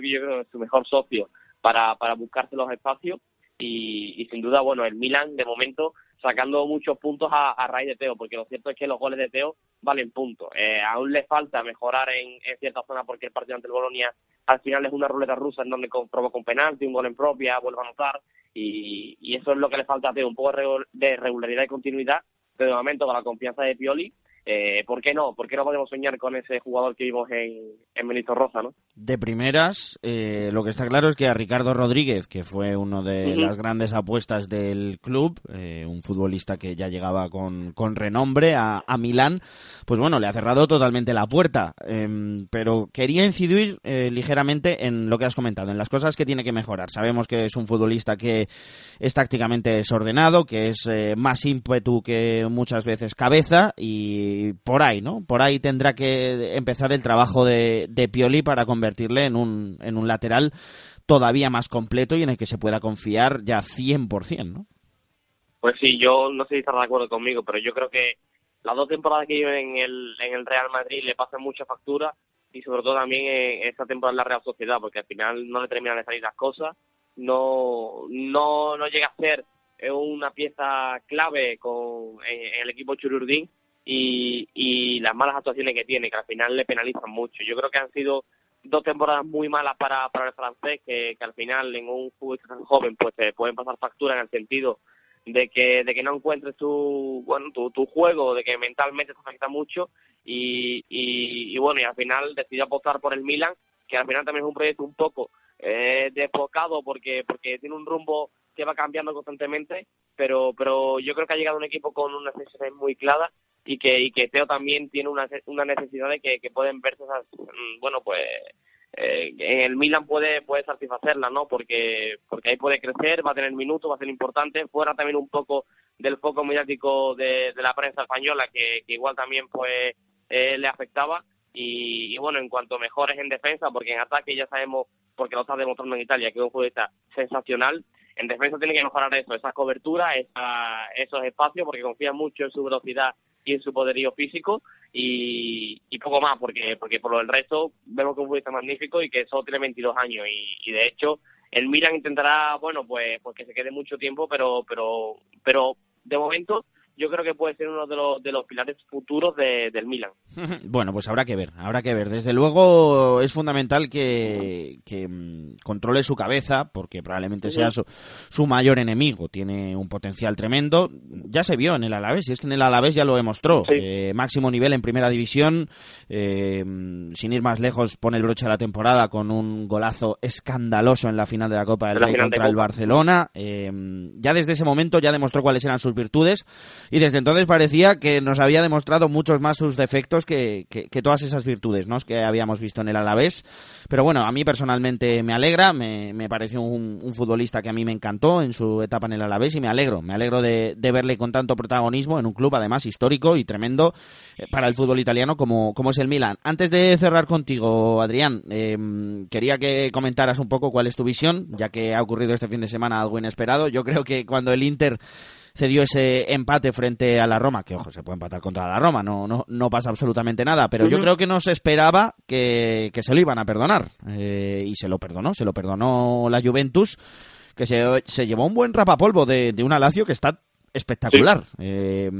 Speaker 4: su mejor socio para, para buscarse los espacios y, y sin duda, bueno, el Milan de momento sacando muchos puntos a, raíz de Teo, porque lo cierto es que los goles de Teo valen puntos. Eh, aún le falta mejorar en, ciertas zonas porque el partido ante el Bolonia al final es una ruleta rusa en donde un penalti, un gol en propia, vuelve a anotar y, y eso es lo que le falta a Teo, un poco de regularidad y continuidad, pero de momento con la confianza de Pioli eh, ¿por qué no? ¿Por qué no podemos soñar con ese jugador que vimos en, en Benito Rosa, no?
Speaker 1: De primeras, eh, lo que está claro es que a Ricardo Rodríguez, que fue uno de las grandes apuestas del club, eh, un futbolista que ya llegaba con, con renombre a, a, Milán, pues bueno, le ha cerrado totalmente la puerta. Em, pero quería incidir eh, ligeramente en lo que has comentado, en las cosas que tiene que mejorar. Sabemos que es un futbolista que es tácticamente desordenado, que es más ímpetu que muchas veces cabeza y por ahí, ¿no? Por ahí tendrá que empezar el trabajo de, de Pioli para convertirle en un, en un lateral todavía más completo y en el que se pueda confiar ya 100%, ¿no?
Speaker 4: Pues sí, yo no sé si estás de acuerdo conmigo, pero yo creo que las dos temporadas que lleva en el, en el Real Madrid le pasan mucha factura y sobre todo también en esta temporada en la Real Sociedad, porque al final no le terminan de salir las cosas, no, no, no llega a ser una pieza clave con, en, el equipo Chururdín y, y las malas actuaciones que tiene, que al final le penalizan mucho. Yo creo que han sido dos temporadas muy malas para, para el francés, que, que al final en un futbolista tan joven pues te pueden pasar factura en el sentido de que de que no encuentres tu bueno tu, tu juego de que mentalmente te afecta mucho y, y, bueno y al final decidió apostar por el Milan que al final también es un proyecto un poco eh, desbocado porque porque tiene un rumbo que va cambiando constantemente pero pero yo creo que ha llegado un equipo con una necesidad muy clara y que, y que Teo también tiene una, una necesidad de que, que pueden verse esas, mm, bueno, pues eh, en el Milan puede, puede satisfacerla, ¿no? Porque, porque ahí puede crecer, va a tener minutos, va a ser importante, fuera también un poco del foco mediático de, la prensa española, que, igual también pues eh, le afectaba. Y, y, bueno, en cuanto mejores en defensa, porque en ataque ya sabemos, porque lo está demostrando en Italia, que es un futbolista sensacional, en defensa tiene que mejorar eso, esa cobertura, esa, esos espacios, porque confía mucho en su velocidad y en su poderío físico y, y poco más, porque porque por lo del resto vemos que es un futbolista magnífico y que solo tiene 22 años y, y de hecho el Milan intentará, bueno, pues, pues que se quede mucho tiempo, pero pero pero de momento yo creo que puede ser uno de los, de los pilares futuros de, del Milan.
Speaker 1: Bueno, pues habrá que ver, habrá que ver. Desde luego es fundamental que, que mm, controle su cabeza, porque probablemente sea su, su, mayor enemigo. Tiene un potencial tremendo. Ya se vio en el Alavés, y es que en el Alavés ya lo demostró.
Speaker 4: Sí.
Speaker 1: Eh, máximo nivel en primera división, eh, sin ir más lejos, pone el broche a la temporada con un golazo escandaloso en la final de la Copa del Rey
Speaker 4: de
Speaker 1: contra el. Barcelona. Eh, ya desde ese momento ya demostró cuáles eran sus virtudes y desde entonces parecía que nos había demostrado muchos más sus defectos que, que, que todas esas virtudes ¿no? que habíamos visto en el Alavés. Pero bueno, a mí personalmente me alegra, me, pareció un, futbolista que a mí me encantó en su etapa en el Alavés y me alegro, me alegro de, de verle con tanto protagonismo en un club además histórico y tremendo eh, para el fútbol italiano como, como es el Milan. Antes de cerrar contigo, Adrián, eh, quería que comentaras un poco cuál es tu visión, ya que ha ocurrido este fin de semana algo inesperado. Yo creo que cuando el Inter cedió ese empate frente a la Roma, que ojo, se puede empatar contra la Roma, no, no, no pasa absolutamente nada, pero uh -huh. yo creo que no se esperaba que, que se lo iban a perdonar. Eh, y se lo perdonó, se lo perdonó la Juventus, que se, se llevó un buen rapapolvo de, de una Lazio que está espectacular. Sí. Eh,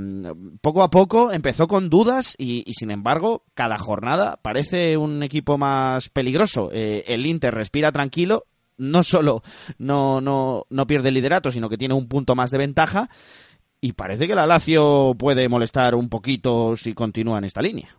Speaker 1: poco a poco empezó con dudas y, y, sin embargo, cada jornada parece un equipo más peligroso. Eh, el Inter respira tranquilo no solo no, no, no pierde el liderato, sino que tiene un punto más de ventaja. Y parece que la Lazio puede molestar un poquito si continúa en esta línea.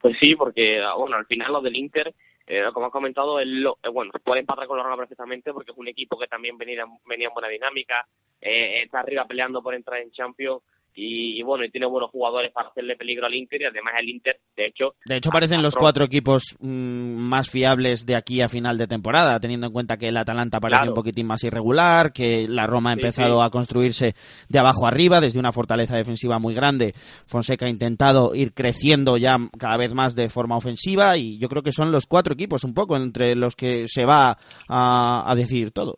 Speaker 4: Pues sí, porque bueno, al final lo del Inter, eh, como has comentado, él, eh, bueno, puede empatar con la Roma perfectamente porque es un equipo que también venía, venía en buena dinámica, eh, está arriba peleando por entrar en Champions y, y, bueno, y tiene buenos jugadores para hacerle peligro al Inter y además el Inter, de hecho...
Speaker 1: De hecho parecen los cuatro equipos mmm, más fiables de aquí a final de temporada, teniendo en cuenta que el Atalanta parece
Speaker 4: Claro.
Speaker 1: un poquitín más irregular, que la Roma ha
Speaker 4: Sí,
Speaker 1: empezado
Speaker 4: sí.
Speaker 1: a construirse de abajo arriba, desde una fortaleza defensiva muy grande. Fonseca ha intentado ir creciendo ya cada vez más de forma ofensiva y yo creo que son los cuatro equipos un poco entre los que se va a, a decidir todo.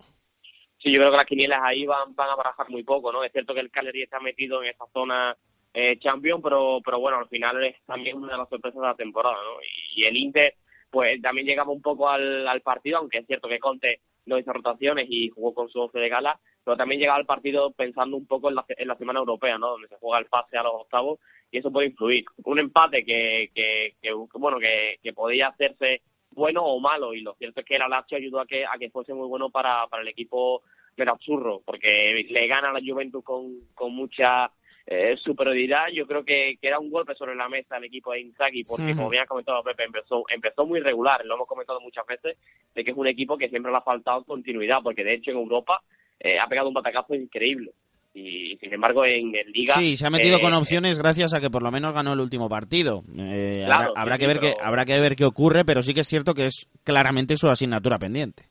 Speaker 4: Yo creo que las quinielas ahí van, van a barajar muy poco, ¿no? Es cierto que el Cagliari está metido en esa zona eh, champion, pero, pero bueno, al final es también una de las sorpresas de la temporada, ¿no? Y, el Inter, pues también llegaba un poco al, al, partido, aunque es cierto que Conte no hizo rotaciones y jugó con su once de gala, pero también llegaba al partido pensando un poco en la, en la semana europea, ¿no? Donde se juega el pase a los octavos y eso puede influir. Un empate que, que, que bueno, que, que podía hacerse bueno o malo y lo cierto es que la Lazio ayudó a que a que fuese muy bueno para, para el equipo Nerazzurro porque le gana a la Juventus con, con mucha eh, superioridad. Yo creo que, que, era un golpe sobre la mesa el equipo de Inzaghi porque uh -huh. como bien ha comentado Pepe empezó empezó muy regular lo hemos comentado muchas veces de que es un equipo que siempre le ha faltado continuidad porque de hecho en Europa eh, ha pegado un batacazo increíble. Y sin embargo en, en liga
Speaker 1: sí se ha metido eh, con opciones gracias a que por lo menos ganó el último partido. Eh,
Speaker 4: claro,
Speaker 1: habrá, habrá
Speaker 4: sí,
Speaker 1: que ver
Speaker 4: pero...
Speaker 1: que habrá que ver qué ocurre pero sí que es cierto que es claramente su asignatura pendiente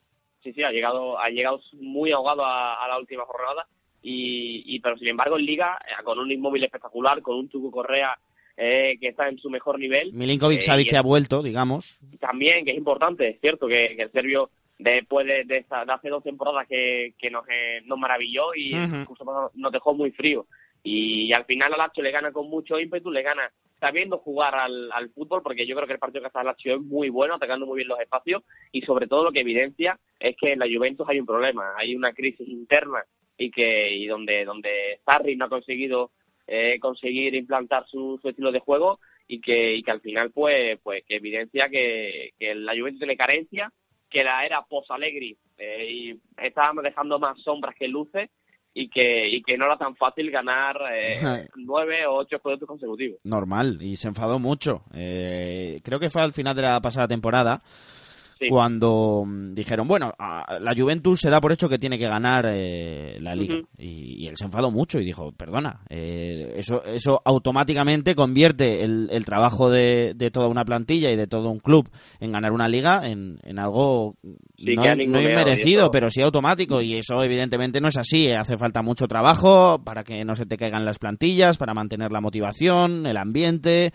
Speaker 4: sí sí ha llegado ha llegado muy ahogado a, a la última jornada y, y, pero sin embargo en liga eh, con un inmóvil espectacular con un Tucu Correa eh, que está en su mejor nivel
Speaker 1: Milinkovic sabe que ha vuelto digamos
Speaker 4: también que es importante es cierto que, que el serbio después de, de, esta, de, hace dos temporadas que, que nos, eh, nos maravilló y uh -huh. incluso nos dejó muy frío. Y, al final al Lazio le gana con mucho ímpetu, le gana sabiendo jugar al, fútbol, porque yo creo que el partido que hace el Lazio es muy bueno, atacando muy bien los espacios, y sobre todo lo que evidencia es que en la Juventus hay un problema, hay una crisis interna y que y donde donde Sarri no ha conseguido eh, conseguir implantar su, su estilo de juego y que, y que al final pues pues que evidencia que, que la Juventus tiene carencia que la era post-Alegri eh, y estábamos dejando más sombras que luces y que, y que no era tan fácil ganar eh, nueve o ocho juegos consecutivos.
Speaker 1: Normal, y se enfadó mucho. Eh, creo que fue al final de la pasada temporada sí. cuando mm, dijeron, bueno, la Juventus se da por hecho que tiene que ganar eh, la liga. Uh -huh. y, y, él se enfadó mucho y dijo, perdona, eh, eso, eso automáticamente convierte el, el trabajo de, de, toda una plantilla y de todo un club en ganar una liga en, en algo
Speaker 4: sí,
Speaker 1: no, no inmerecido, pero sí automático. Y eso evidentemente no es así. Hace falta mucho trabajo para que no se te caigan las plantillas, para mantener la motivación, el ambiente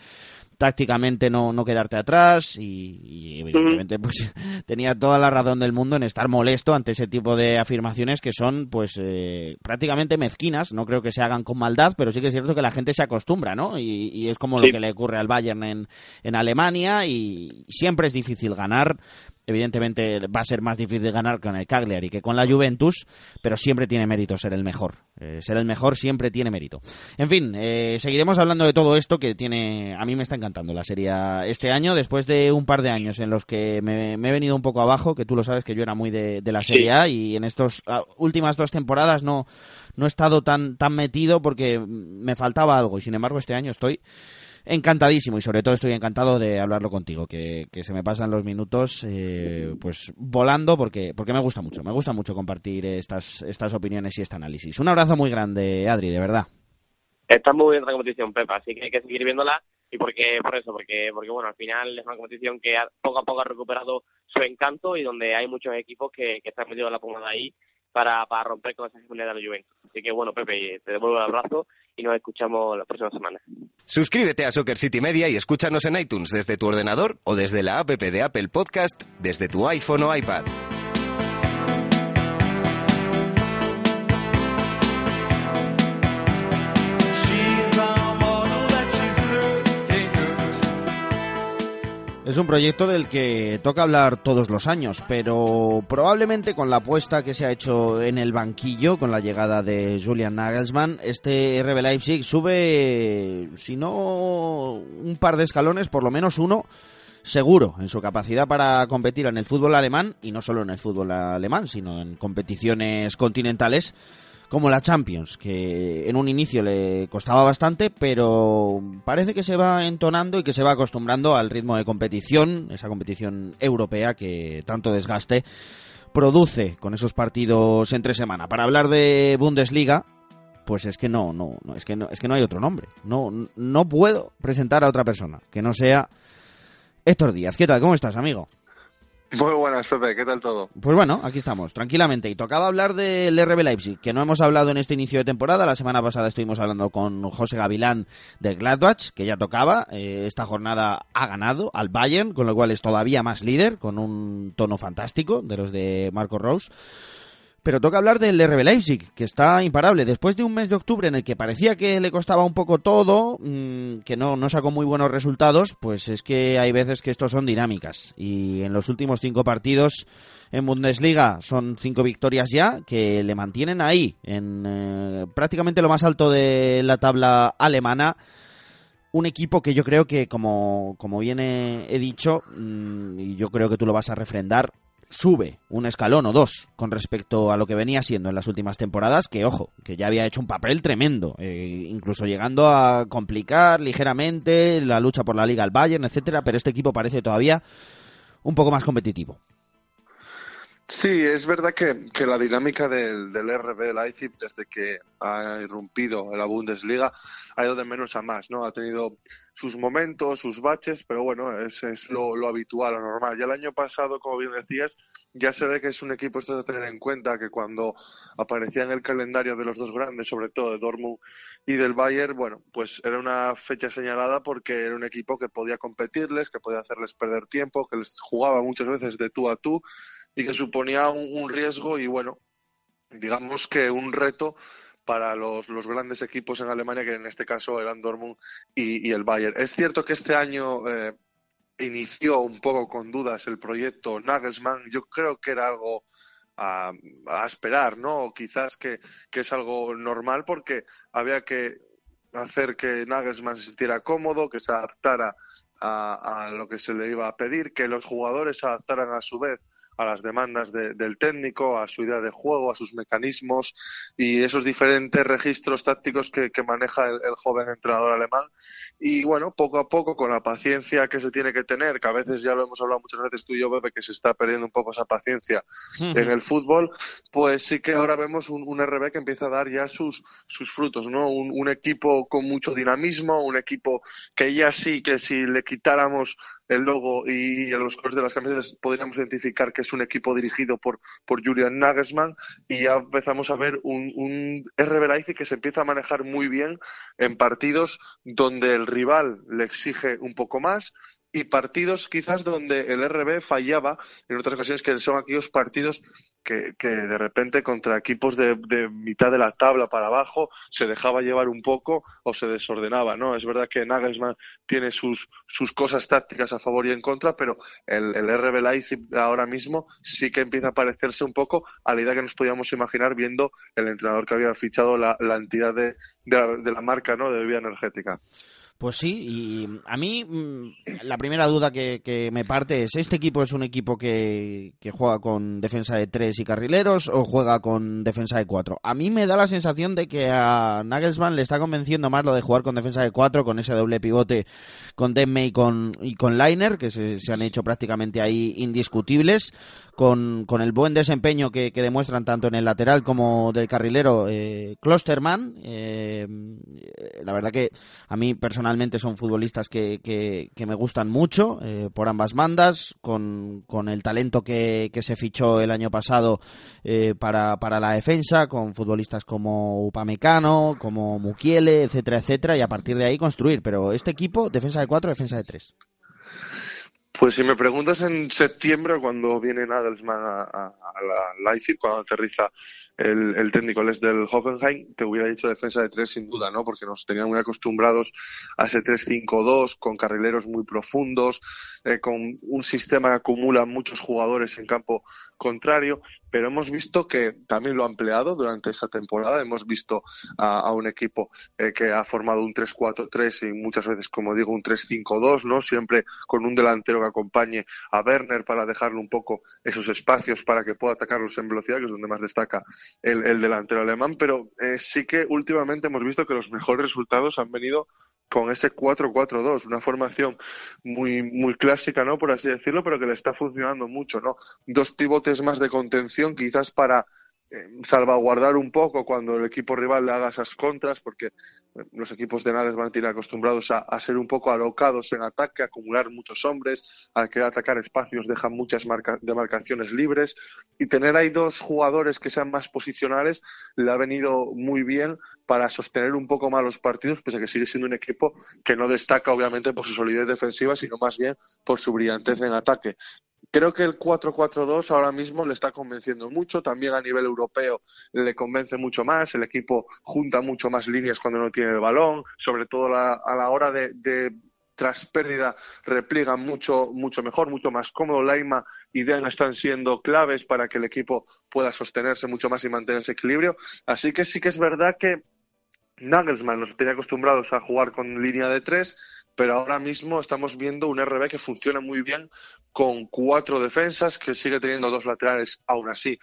Speaker 1: tácticamente no, no quedarte atrás y, evidentemente pues tenía toda la razón del mundo en estar molesto ante ese tipo de afirmaciones que son pues eh, prácticamente mezquinas, no creo que se hagan con maldad, pero sí que es cierto que la gente se acostumbra, ¿no? Y, es como lo que le ocurre al Bayern en, en Alemania y siempre es difícil ganar, Evidentemente va a ser más difícil ganar con el Cagliari que con la Juventus, pero siempre tiene mérito ser el mejor. Eh, ser el mejor siempre tiene mérito. En fin, eh, seguiremos hablando de todo esto que tiene. A mí me está encantando la serie este año, después de un par de años en los que me, he venido un poco abajo, que tú lo sabes que yo era muy de, la Serie A y en estas ah, últimas dos temporadas no, no he estado tan, tan metido porque me faltaba algo y sin embargo este año estoy encantadísimo y sobre todo estoy encantado de hablarlo contigo, que, se me pasan los minutos eh, pues volando porque, porque me gusta mucho, me gusta mucho compartir estas, estas opiniones y este análisis. Un abrazo muy grande, Adri, de verdad.
Speaker 4: Está muy bien la competición, Pepa, así que hay que seguir viéndola y porque por eso, porque porque bueno, al final es una competición que poco a poco ha recuperado su encanto y donde hay muchos equipos que, que están metidos en la pomada ahí para, para romper con esa hegemonía de la Juventus. Así que bueno, Pepe, te devuelvo el abrazo y nos escuchamos la próxima semana.
Speaker 2: Suscríbete a Soccer City Media y escúchanos en iTunes desde tu ordenador o desde la app de Apple Podcast desde tu iPhone o iPad.
Speaker 1: Es un proyecto del que toca hablar todos los años, pero probablemente con la apuesta que se ha hecho en el banquillo, con la llegada de Julian Nagelsmann, este RB Leipzig sube, si no un par de escalones, por lo menos uno, seguro en su capacidad para competir en el fútbol alemán, y no solo en el fútbol alemán, sino en competiciones continentales como la Champions, que en un inicio le costaba bastante, pero parece que se va entonando y que se va acostumbrando al ritmo de competición, esa competición europea que tanto desgaste produce con esos partidos entre semana. Para hablar de Bundesliga, pues es que no, no, no, es que no, es que no hay otro nombre. No, no puedo presentar a otra persona que no sea Héctor Díaz. ¿Qué tal? ¿Cómo estás, amigo?
Speaker 5: Muy buenas, Pepe, ¿qué tal todo?
Speaker 1: Pues bueno, aquí estamos, tranquilamente. Y tocaba hablar del RB Leipzig, que no hemos hablado en este inicio de temporada. La semana pasada estuvimos hablando con José Gavilán de Gladbach, que ya tocaba. Eh, esta jornada ha ganado al Bayern, con lo cual es todavía más líder, con un tono fantástico de los de Marco Rose. Pero toca hablar del RB Leipzig, que está imparable. Después de un mes de octubre en el que parecía que le costaba un poco todo, mm, que no, no sacó muy buenos resultados, pues es que hay veces que estos son dinámicas. Y en los últimos cinco partidos en Bundesliga son cinco victorias ya, que le mantienen ahí, en eh, prácticamente lo más alto de la tabla alemana. Un equipo que yo creo que, como, como bien he, dicho, mm, y yo creo que tú lo vas a refrendar, sube un escalón o dos con respecto a lo que venía siendo en las últimas temporadas, que ojo, que ya había hecho un papel tremendo, eh, incluso llegando a complicar ligeramente la lucha por la liga al Bayern, etcétera, pero este equipo parece todavía un poco más competitivo.
Speaker 5: Sí, es verdad que, que la dinámica del, del RB Leipzig desde que ha irrumpido en la Bundesliga ha ido de menos a más, ¿no? Ha tenido sus momentos, sus baches, pero bueno, es, es lo, lo, habitual, lo normal. Ya el año pasado, como bien decías, ya se ve que es un equipo esto de tener en cuenta que cuando aparecía en el calendario de los dos grandes, sobre todo de Dortmund y del Bayern, bueno, pues era una fecha señalada porque era un equipo que podía competirles, que podía hacerles perder tiempo, que les jugaba muchas veces de tú a tú y que suponía un, riesgo y bueno, digamos que un reto para los, los, grandes equipos en Alemania, que en este caso eran Dortmund y, el Bayern. Es cierto que este año eh, inició un poco con dudas el proyecto Nagelsmann. Yo creo que era algo a, esperar, ¿no? O quizás que, que, es algo normal porque había que hacer que Nagelsmann se sintiera cómodo, que se adaptara a, a lo que se le iba a pedir, que los jugadores se adaptaran a su vez a las demandas del técnico, a su idea de juego, a sus mecanismos y esos diferentes registros tácticos que, maneja el, joven entrenador alemán. Y bueno, poco a poco, con la paciencia que se tiene que tener, que a veces ya lo hemos hablado muchas veces tú y yo, Bebe, que se está perdiendo un poco esa paciencia en el fútbol, pues sí que ahora vemos un, un, RB que empieza a dar ya sus, sus frutos, ¿no? Un, un equipo con mucho dinamismo, un equipo que ya sí que si le quitáramos el logo y los colores de las camisetas podríamos identificar que es un equipo dirigido por, por Julian Nagelsmann. Y ya empezamos a ver un, un RB Leipzig que se empieza a manejar muy bien en partidos donde el rival le exige un poco más y partidos quizás donde el RB fallaba en otras ocasiones que son aquellos partidos que, que de repente contra equipos de, de, mitad de la tabla para abajo se dejaba llevar un poco o se desordenaba, ¿no? Es verdad que Nagelsmann tiene sus, sus cosas tácticas a favor y en contra, pero el, el RB Leipzig ahora mismo sí que empieza a parecerse un poco a la idea que nos podíamos imaginar viendo el entrenador que había fichado la, la entidad de, de, la, de la marca, ¿no? De bebida energética.
Speaker 1: Pues sí, y a mí mm, la primera duda que, me parte es, ¿este equipo es un equipo que, juega con defensa de tres y carrileros o juega con defensa de cuatro? A mí me da la sensación de que a Nagelsmann le está convenciendo más lo de jugar con defensa de cuatro, con ese doble pivote con Demme y con, y con Liner, que se, han hecho prácticamente ahí indiscutibles, con, con el buen desempeño que, que, demuestran tanto en el lateral como del carrilero eh, Klosterman. Eh, la verdad que a mí personalmente son futbolistas que, que, me gustan mucho eh, por ambas bandas, con, con el talento que, se fichó el año pasado eh, para, para la defensa, con futbolistas como Upamecano, como Mukiele, etcétera, etcétera, y a partir de ahí construir. Pero este equipo, defensa de cuatro, defensa de tres.
Speaker 5: Pues si me preguntas en septiembre, cuando viene Nagelsmann a, a la Leipzig, cuando aterriza el, técnico es del Hoffenheim, te hubiera dicho defensa de tres sin duda, ¿no? Porque nos tenían muy acostumbrados a ese 3-5-2, con carrileros muy profundos, eh, con un sistema que acumula muchos jugadores en campo contrario, pero hemos visto que también lo ha empleado durante esta temporada. Hemos visto a, a un equipo eh, que ha formado un 3-4-3 y muchas veces, como digo, un 3-5-2, ¿no? Siempre con un delantero que acompañe a Werner para dejarle un poco esos espacios para que pueda atacarlos en velocidad, que es donde más destaca el, el delantero alemán, pero eh, sí que últimamente hemos visto que los mejores resultados han venido con ese 4-4-2, una formación muy, muy clásica, ¿no? Por así decirlo, pero que le está funcionando mucho, ¿no? Dos pivotes más de contención, quizás para salvaguardar un poco cuando el equipo rival le haga esas contras, porque eh, los equipos de Nades van a tener acostumbrados a, a, ser un poco alocados en ataque, a acumular muchos hombres, al querer atacar espacios dejan muchas marca, demarcaciones libres y tener ahí dos jugadores que sean más posicionales le ha venido muy bien para sostener un poco más los partidos, pese a que sigue siendo un equipo que no destaca obviamente por su solidez defensiva, sino más bien por su brillantez en ataque. Creo que el 4-4-2 ahora mismo le está convenciendo mucho, también a nivel europeo le convence mucho más, el equipo junta mucho más líneas cuando no tiene el balón, sobre todo la, a la hora de, de tras pérdida repliegan mucho, mucho mejor, mucho más cómodo. Laima y Den están siendo claves para que el equipo pueda sostenerse mucho más y mantener ese equilibrio. Así que sí que es verdad que Nagelsmann nos tenía acostumbrados a jugar con línea de tres, pero ahora mismo estamos viendo un RB que funciona muy bien con cuatro defensas, que sigue teniendo dos laterales aún así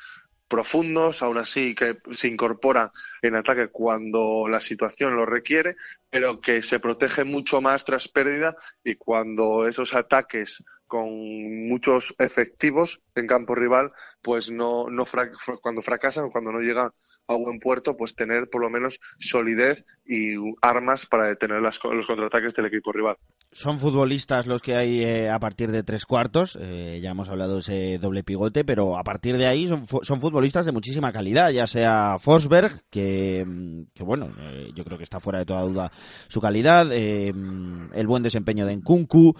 Speaker 5: profundos, aún así que se incorporan en ataque cuando la situación lo requiere, pero que se protege mucho más tras pérdida y cuando esos ataques con muchos efectivos en campo rival, pues no, no fra cuando fracasan, cuando no llegan a buen puerto, pues tener por lo menos solidez y armas para detener los contraataques del equipo rival.
Speaker 1: Son futbolistas los que hay eh, a partir de tres cuartos, eh, ya hemos hablado de ese doble pivote, pero a partir de ahí son, son futbolistas de muchísima calidad, ya sea Forsberg, que, que bueno, eh, yo creo que está fuera de toda duda su calidad, eh, el buen desempeño de Nkunku,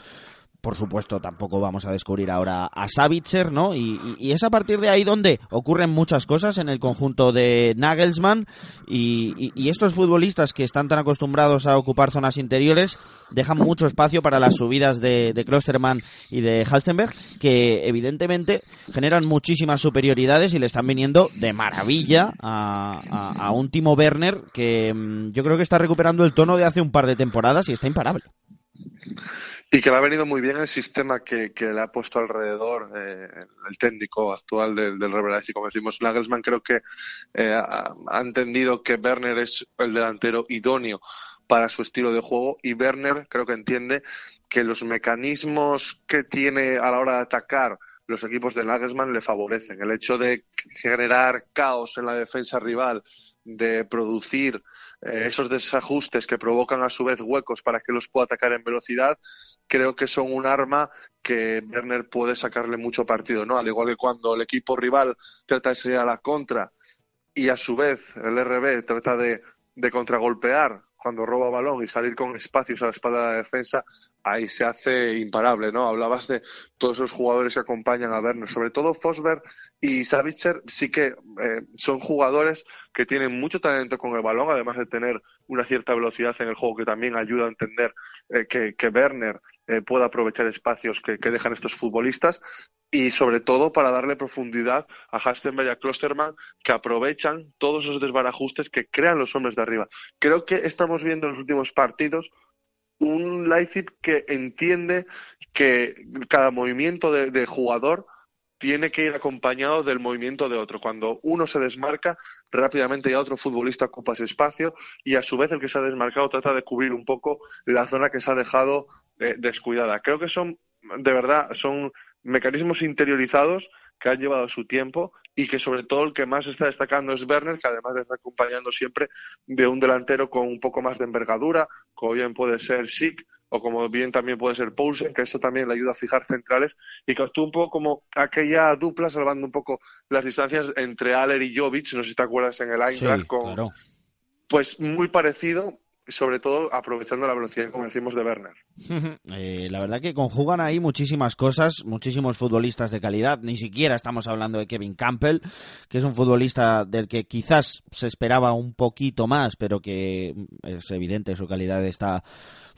Speaker 1: por supuesto, tampoco vamos a descubrir ahora a Savitzer, ¿no? Y, es a partir de ahí donde ocurren muchas cosas en el conjunto de Nagelsmann y, estos futbolistas que están tan acostumbrados a ocupar zonas interiores dejan mucho espacio para las subidas de, de Klosterman y de Halstenberg, que evidentemente generan muchísimas superioridades y le están viniendo de maravilla a un Timo Werner que mm, yo creo que está recuperando el tono de hace un par de temporadas y está imparable.
Speaker 5: Y que le ha venido muy bien el sistema que, que le ha puesto alrededor eh, el técnico actual del, del Real y como decimos Nagelsmann creo que eh, ha, entendido que Werner es el delantero idóneo para su estilo de juego y Werner creo que entiende que los mecanismos que tiene a la hora de atacar los equipos de Nagelsmann le favorecen. El hecho de generar caos en la defensa rival, de producir eh, esos desajustes que provocan a su vez huecos para que los pueda atacar en velocidad, creo que son un arma que Werner puede sacarle mucho partido, ¿no? Al igual que cuando el equipo rival trata de salir a la contra y a su vez el RB trata de, de contragolpear cuando roba balón y salir con espacios a la espalda de la defensa, ahí se hace imparable, ¿no? Hablabas de todos esos jugadores que acompañan a Werner, sobre todo Fosberg y Savitzer sí que eh, son jugadores que tienen mucho talento con el balón, además de tener una cierta velocidad en el juego que también ayuda a entender eh, que, que, Werner eh, pueda aprovechar espacios que, que, dejan estos futbolistas y sobre todo para darle profundidad a Hastenberg y a Klosterman que aprovechan todos esos desbarajustes que crean los hombres de arriba. Creo que estamos viendo en los últimos partidos un Leipzig que entiende que cada movimiento de, de, jugador tiene que ir acompañado del movimiento de otro. Cuando uno se desmarca, rápidamente ya otro futbolista ocupa ese espacio y a su vez el que se ha desmarcado trata de cubrir un poco la zona que se ha dejado eh, descuidada. Creo que son, de verdad, son mecanismos interiorizados que han llevado su tiempo y que sobre todo el que más está destacando es Werner, que además está acompañando siempre de un delantero con un poco más de envergadura, como bien puede ser Schick o como bien también puede ser Poulsen, que eso también le ayuda a fijar centrales y que actúa un poco como aquella dupla, salvando un poco las distancias entre Aller y Jovic, no sé si te acuerdas en el Eintracht,
Speaker 1: Sí,
Speaker 5: con,
Speaker 1: claro.
Speaker 5: pues muy parecido, sobre todo aprovechando la velocidad, como decimos, de Werner.
Speaker 1: Eh, la verdad que conjugan ahí muchísimas cosas, muchísimos futbolistas de calidad. Ni siquiera estamos hablando de Kevin Campbell, que es un futbolista del que quizás se esperaba un poquito más, pero que es evidente su calidad está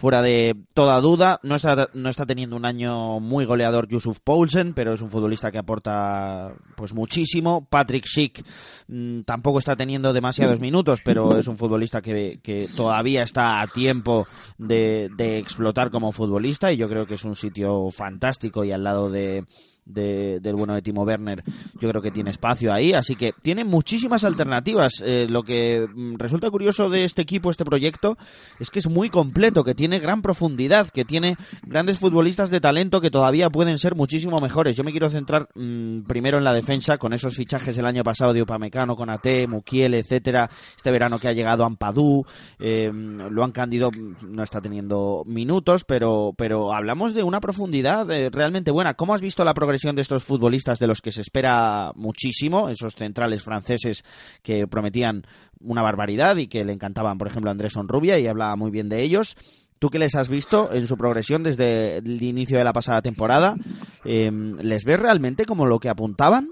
Speaker 1: fuera de toda duda. No está, no está teniendo un año muy goleador Yusuf Poulsen, pero es un futbolista que aporta pues muchísimo. Patrick Schick mmm, tampoco está teniendo demasiados minutos, pero es un futbolista que, que todavía está a tiempo de, de explotar como futbolista y yo creo que es un sitio fantástico y al lado de, de, del bueno de Timo Werner, yo creo que tiene espacio ahí, así que tiene muchísimas alternativas. Eh, lo que mm, resulta curioso de este equipo, este proyecto, es que es muy completo, que tiene gran profundidad, que tiene grandes futbolistas de talento que todavía pueden ser muchísimo mejores. Yo me quiero centrar mmm, primero en la defensa, con esos fichajes el año pasado de Upamecano, con Ate, Mukiel, etcétera. Este verano que ha llegado Ampadú, eh, lo han Cándido no está teniendo minutos, pero, pero hablamos de una profundidad eh, realmente buena. ¿Cómo has visto la progresión de estos futbolistas de los que se espera muchísimo, esos centrales franceses que prometían una barbaridad y que le encantaban, por ejemplo, a Andrés Onrubia y hablaba muy bien de ellos. ¿Tú qué les has visto en su progresión desde el inicio de la pasada temporada? Eh, ¿Les ves realmente como lo que apuntaban?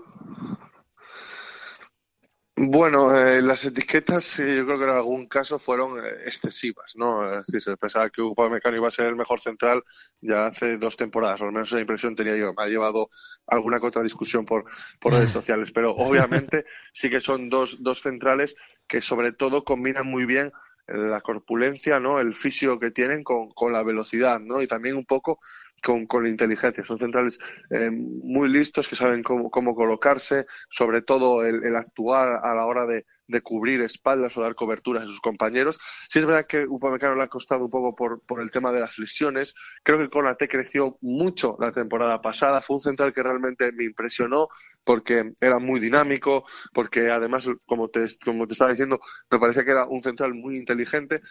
Speaker 5: Bueno, eh, las etiquetas eh, yo creo que en algún caso fueron eh, excesivas, ¿no? Es decir, se pensaba que Upamecano iba a ser el mejor central ya hace dos temporadas, o al menos esa impresión tenía yo. Me ha llevado alguna otra discusión por, por redes sociales, pero obviamente sí que son dos, dos centrales que sobre todo combinan muy bien la corpulencia, ¿no? El físico que tienen con, con la velocidad, ¿no? Y también un poco con, con inteligencia. Son centrales eh, muy listos que saben cómo, cómo colocarse, sobre todo el, el, actuar a la hora de, de cubrir espaldas o dar coberturas a sus compañeros. Sí es verdad que Upamecano le ha costado un poco por, por el tema de las lesiones. Creo que Konate creció mucho la temporada pasada. Fue un central que realmente me impresionó porque era muy dinámico, porque además, como te, como te estaba diciendo, me parecía que era un central muy inteligente.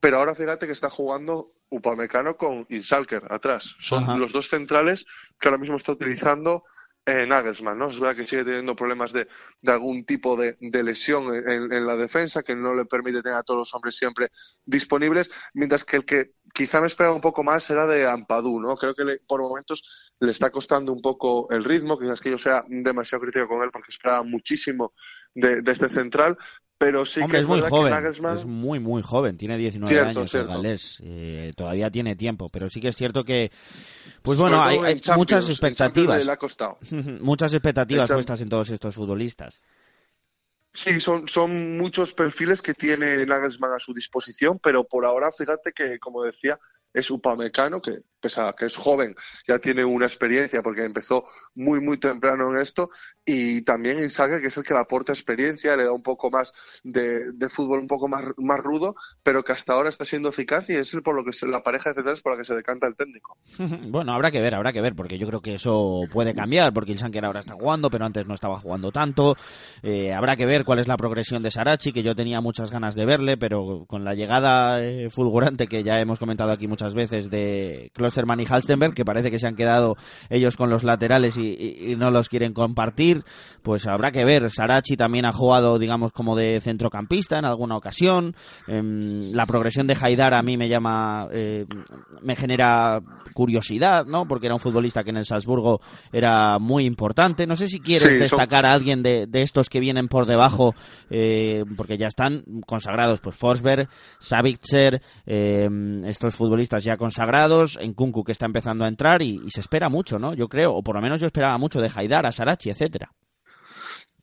Speaker 5: Pero ahora fíjate que está jugando Upamecano con Insalker atrás. Son Ajá. los dos centrales que ahora mismo está utilizando eh, Nagelsmann, ¿no? Es verdad que sigue teniendo problemas de, de algún tipo de, de lesión en, en, la defensa que no le permite tener a todos los hombres siempre disponibles, mientras que el que quizá me esperaba un poco más era de Ampadú, ¿no? Creo que le, por momentos le está costando un poco el ritmo, quizás que yo sea demasiado crítico con él porque esperaba muchísimo de, de este central, pero sí
Speaker 1: Hombre,
Speaker 5: que
Speaker 1: es, muy joven,
Speaker 5: Nagelsmann...
Speaker 1: es muy muy joven, tiene 19
Speaker 5: cierto,
Speaker 1: años
Speaker 5: cierto.
Speaker 1: el galés, eh, todavía tiene tiempo, pero sí que es cierto que, pues bueno, hay, hay muchas expectativas, muchas expectativas puestas en todos estos futbolistas.
Speaker 5: Sí, son, son muchos perfiles que tiene Nagelsmann a su disposición, pero por ahora fíjate que, como decía, es Upamecano, que pese a que es joven, ya tiene una experiencia porque empezó muy, muy temprano en esto, y también Insaga, que es el que le aporta experiencia, le da un poco más de, de, fútbol un poco más, más rudo, pero que hasta ahora está siendo eficaz y es el por lo que se, la pareja de centrales por la que se decanta el técnico.
Speaker 1: Bueno, habrá que ver, habrá que ver, porque yo creo que eso puede cambiar, porque Ilsanker ahora está jugando, pero antes no estaba jugando tanto. Eh, habrá que ver cuál es la progresión de Sarachi, que yo tenía muchas ganas de verle, pero con la llegada eh, fulgurante que ya hemos comentado aquí muchas veces de Klosterman y Halstenberg, que parece que se han quedado ellos con los laterales y, no los quieren compartir, pues habrá que ver. Sarachi también ha jugado, digamos, como de centrocampista en alguna ocasión. Em, la progresión de Haidar a mí me llama, eh, me genera curiosidad, ¿no? Porque era un futbolista que en el Salzburgo era muy importante. No sé si quieres destacar a alguien de, estos que vienen por debajo, eh, porque ya están consagrados, pues Forsberg, Savitzer, eh, estos futbolistas ya consagrados, en Kunku que está empezando a entrar y, se espera mucho, ¿no? Yo creo, o por lo menos yo esperaba mucho de Haidar, Sarachi, etcétera.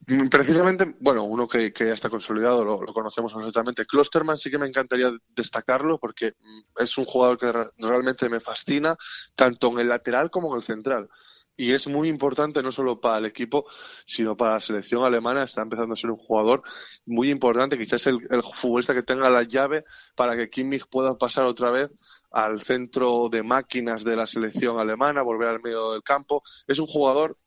Speaker 5: Mm, precisamente, bueno, uno que, ya está consolidado, lo, conocemos perfectamente. Klosterman sí que me encantaría destacarlo porque mm, es un jugador que realmente me fascina, tanto en el lateral como en el central y es muy importante no solo para el equipo, sino para la selección alemana. Está empezando a ser un jugador muy importante, quizás el, el futbolista que tenga la llave para que Kimmich pueda pasar otra vez al centro de máquinas de la selección alemana, volver al medio del campo. Es un jugador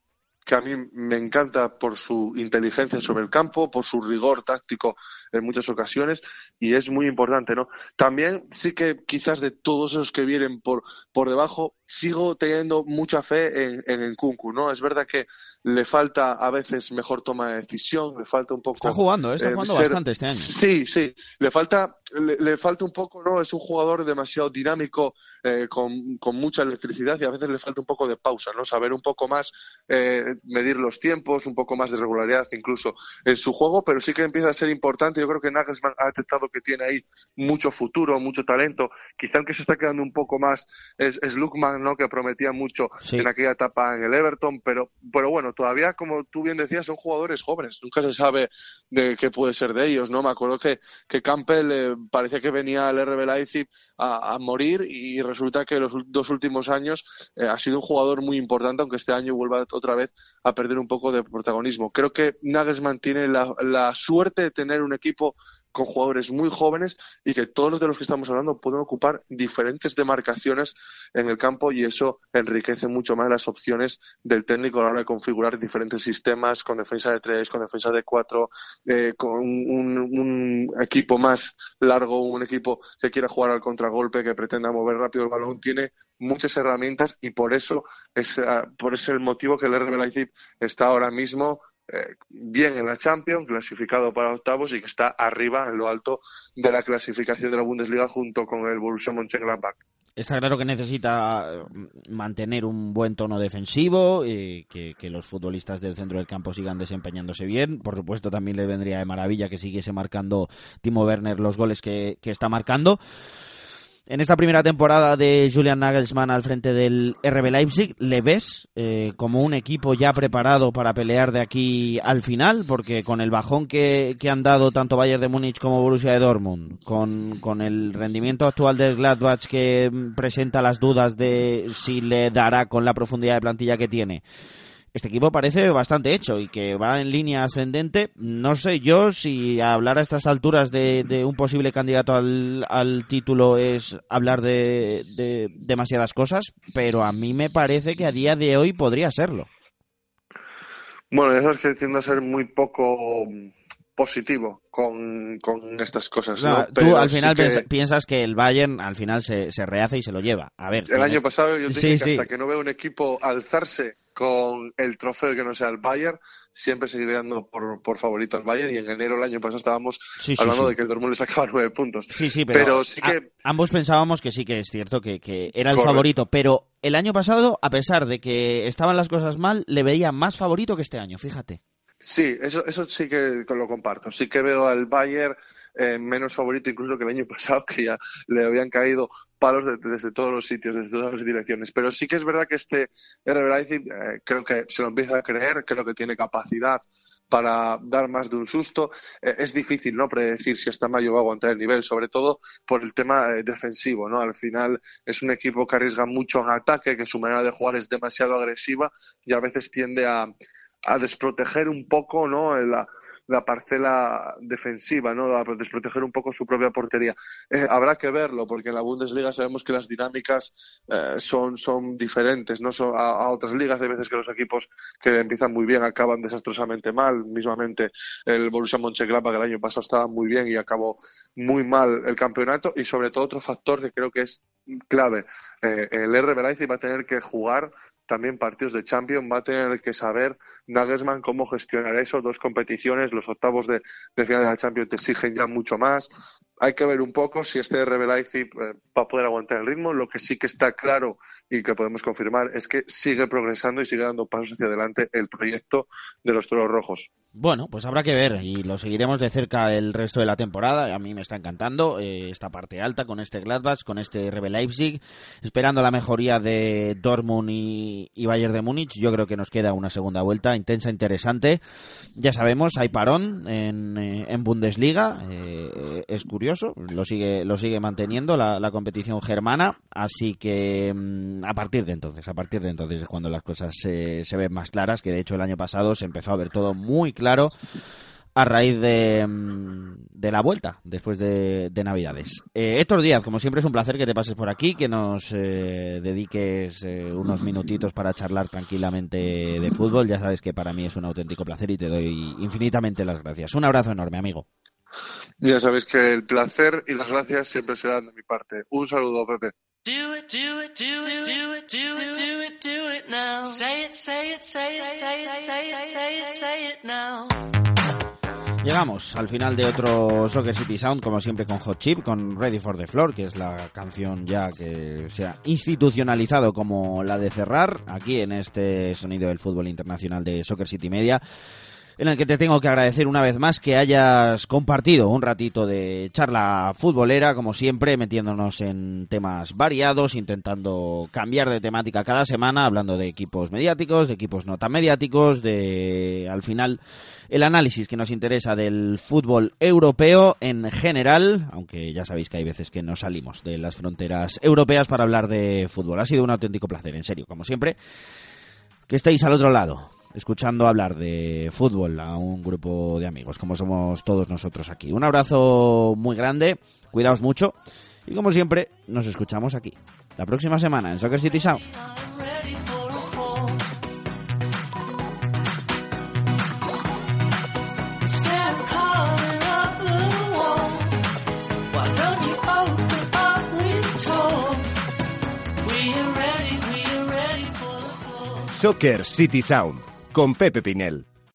Speaker 5: que a mí me encanta por su inteligencia sobre el campo, por su rigor táctico en muchas ocasiones y es muy importante, ¿no? También sí que quizás de todos esos que vienen por, por debajo, sigo teniendo mucha fe en, en Nkunku, ¿no? Es verdad que le falta a veces mejor toma de decisión, le falta un poco...
Speaker 1: Está jugando, ¿eh? está eh, jugando bastante este año.
Speaker 5: Sí, sí, le falta, le, falta un poco, ¿no? Es un jugador demasiado dinámico, eh, con, con, mucha electricidad y a veces le falta un poco de pausa, ¿no? Saber un poco más, medir los tiempos, un poco más de regularidad incluso en su juego, pero sí que empieza a ser importante. Yo creo que Nagelsmann ha detectado que tiene ahí mucho futuro, mucho talento. Quizá el que se está quedando un poco más es, es Lukman, ¿no? que prometía mucho en aquella etapa en el Everton, pero, pero bueno, todavía, como tú bien decías, son jugadores jóvenes, nunca se sabe de qué puede ser de ellos, ¿no? Me acuerdo que, que Campbell eh, parecía que venía al RB Leipzig a, morir y resulta que los dos últimos años eh, ha sido un jugador muy importante, aunque este año vuelva otra vez a perder un poco de protagonismo. Creo que Nagelsmann tiene la, la suerte de tener un equipo con jugadores muy jóvenes y que todos los de los que estamos hablando pueden ocupar diferentes demarcaciones en el campo y eso enriquece mucho más las opciones del técnico a la hora de configurar diferentes sistemas con defensa de tres, con defensa de cuatro, eh, con un, equipo más largo, un equipo que quiera jugar al contragolpe, que pretenda mover rápido el balón, tiene muchas herramientas y por eso es, ah, por ese el motivo que el RB Leipzig está ahora mismo eh, bien en la Champions, clasificado para octavos y que está arriba en lo alto de la clasificación de la Bundesliga junto con el Borussia Mönchengladbach.
Speaker 1: Está claro que necesita mm, mantener un buen tono defensivo, y que, que, los futbolistas del centro del campo sigan desempeñándose bien. Por supuesto, también le vendría de maravilla que siguiese marcando Timo Werner los goles que, que está marcando en esta primera temporada de Julian Nagelsmann al frente del RB Leipzig, ¿le ves eh, como un equipo ya preparado para pelear de aquí al final? Porque con el bajón que, han dado tanto Bayern de Múnich como Borussia de Dortmund, con, con el rendimiento actual del Gladbach que presenta las dudas de si le dará con la profundidad de plantilla que tiene, este equipo parece bastante hecho y que va en línea ascendente. No sé yo si hablar a estas alturas de, un posible candidato al, título es hablar de, demasiadas cosas, pero a mí me parece que a día de hoy podría serlo.
Speaker 5: Bueno, eso es que tiende a ser muy poco positivo con, estas cosas.
Speaker 1: tú al final piensas que el Bayern al final se, se, rehace y se lo lleva. A ver,
Speaker 5: el año pasado yo dije que hasta que no veo un equipo alzarse con el trofeo que no sea el Bayern, siempre seguiré dando por, favorito al Bayern y en enero del año pasado estábamos hablando de que el Dortmund le sacaba nueve puntos.
Speaker 1: Sí, sí, pero, sí que... ambos pensábamos que sí que es cierto que, era el favorito, pero el año pasado, a pesar de que estaban las cosas mal, le veía más favorito que este año, fíjate.
Speaker 5: Sí, eso, eso sí que lo comparto. Sí que veo al Bayern eh, menos favorito incluso que el año pasado, que ya le habían caído palos desde todos los sitios, desde todas las direcciones. Pero sí que es verdad que este RB eh, creo que se lo empieza a creer, creo que tiene capacidad para dar más de un susto. Eh, es difícil no predecir si hasta mayo va a aguantar el nivel, sobre todo por el tema defensivo. ¿no? Al final es un equipo que arriesga mucho en ataque, que su manera de jugar es demasiado agresiva y a veces tiende a, a desproteger un poco, ¿no? La, la parcela defensiva, ¿no? A desproteger un poco su propia portería. Eh, habrá que verlo, porque en la Bundesliga sabemos que las dinámicas eh, son, son diferentes, ¿no? Son a, otras ligas. Hay veces que los equipos que empiezan muy bien acaban desastrosamente mal. Mismamente el Borussia Mönchengladbach el año pasado estaba muy bien y acabó muy mal el campeonato. Y sobre todo otro factor que creo que es clave. Eh, el RB Leipzig va a tener que jugar también partidos de Champions, va a tener que saber Nagelsmann cómo gestionar eso, dos competiciones, los octavos de, de final de la Champions te exigen ya mucho más, hay que ver un poco si este RB eh, va a poder aguantar el ritmo. Lo que sí que está claro y que podemos confirmar es que sigue progresando y sigue dando pasos hacia adelante el proyecto de los Toros Rojos.
Speaker 1: Bueno, pues habrá que ver y lo seguiremos de cerca el resto de la temporada. A mí me está encantando eh, esta parte alta con este Gladbach, con este RB Leipzig, esperando la mejoría de Dortmund y, Bayern de Múnich. Yo creo que nos queda una segunda vuelta intensa, interesante. Ya sabemos, hay parón en, eh, en Bundesliga. es curioso lo sigue, lo sigue manteniendo la, competición germana, así que mm, a partir de entonces, a partir de entonces es cuando las cosas se, se ven más claras, que de hecho el año pasado se empezó a ver todo muy claro a raíz de, mm, de la vuelta después de, Navidades. Eh, Héctor Díaz, como siempre es un placer que te pases por aquí, que nos eh, dediques eh, unos minutitos para charlar tranquilamente de fútbol. Ya sabes que para mí es un auténtico placer y te doy infinitamente las gracias. Un abrazo enorme, amigo.
Speaker 5: Ya sabéis que el placer y las gracias siempre serán de mi parte. Un saludo, Pepe.
Speaker 1: Llegamos al final de otro Soccer City Sound, como siempre con Hot Chip, con Ready for the Floor, que es la canción ya que se ha institucionalizado como la de cerrar aquí en este sonido del fútbol internacional de Soccer City Media en el que te tengo que agradecer una vez más que hayas compartido un ratito de charla futbolera, como siempre, metiéndonos en temas variados, intentando cambiar de temática cada semana, hablando de equipos mediáticos, de equipos no tan mediáticos, de al final el análisis que nos interesa del fútbol europeo en general, aunque ya sabéis que hay veces que no salimos de las fronteras europeas para hablar de fútbol. Ha sido un auténtico placer, en serio, como siempre, que estéis al otro lado escuchando hablar de fútbol a un grupo de amigos, como somos todos nosotros aquí. Un abrazo muy grande, cuidaos mucho y como siempre, nos escuchamos aquí la próxima semana en Soccer City Sound.
Speaker 2: Soccer City Sound con Pepe Pinel.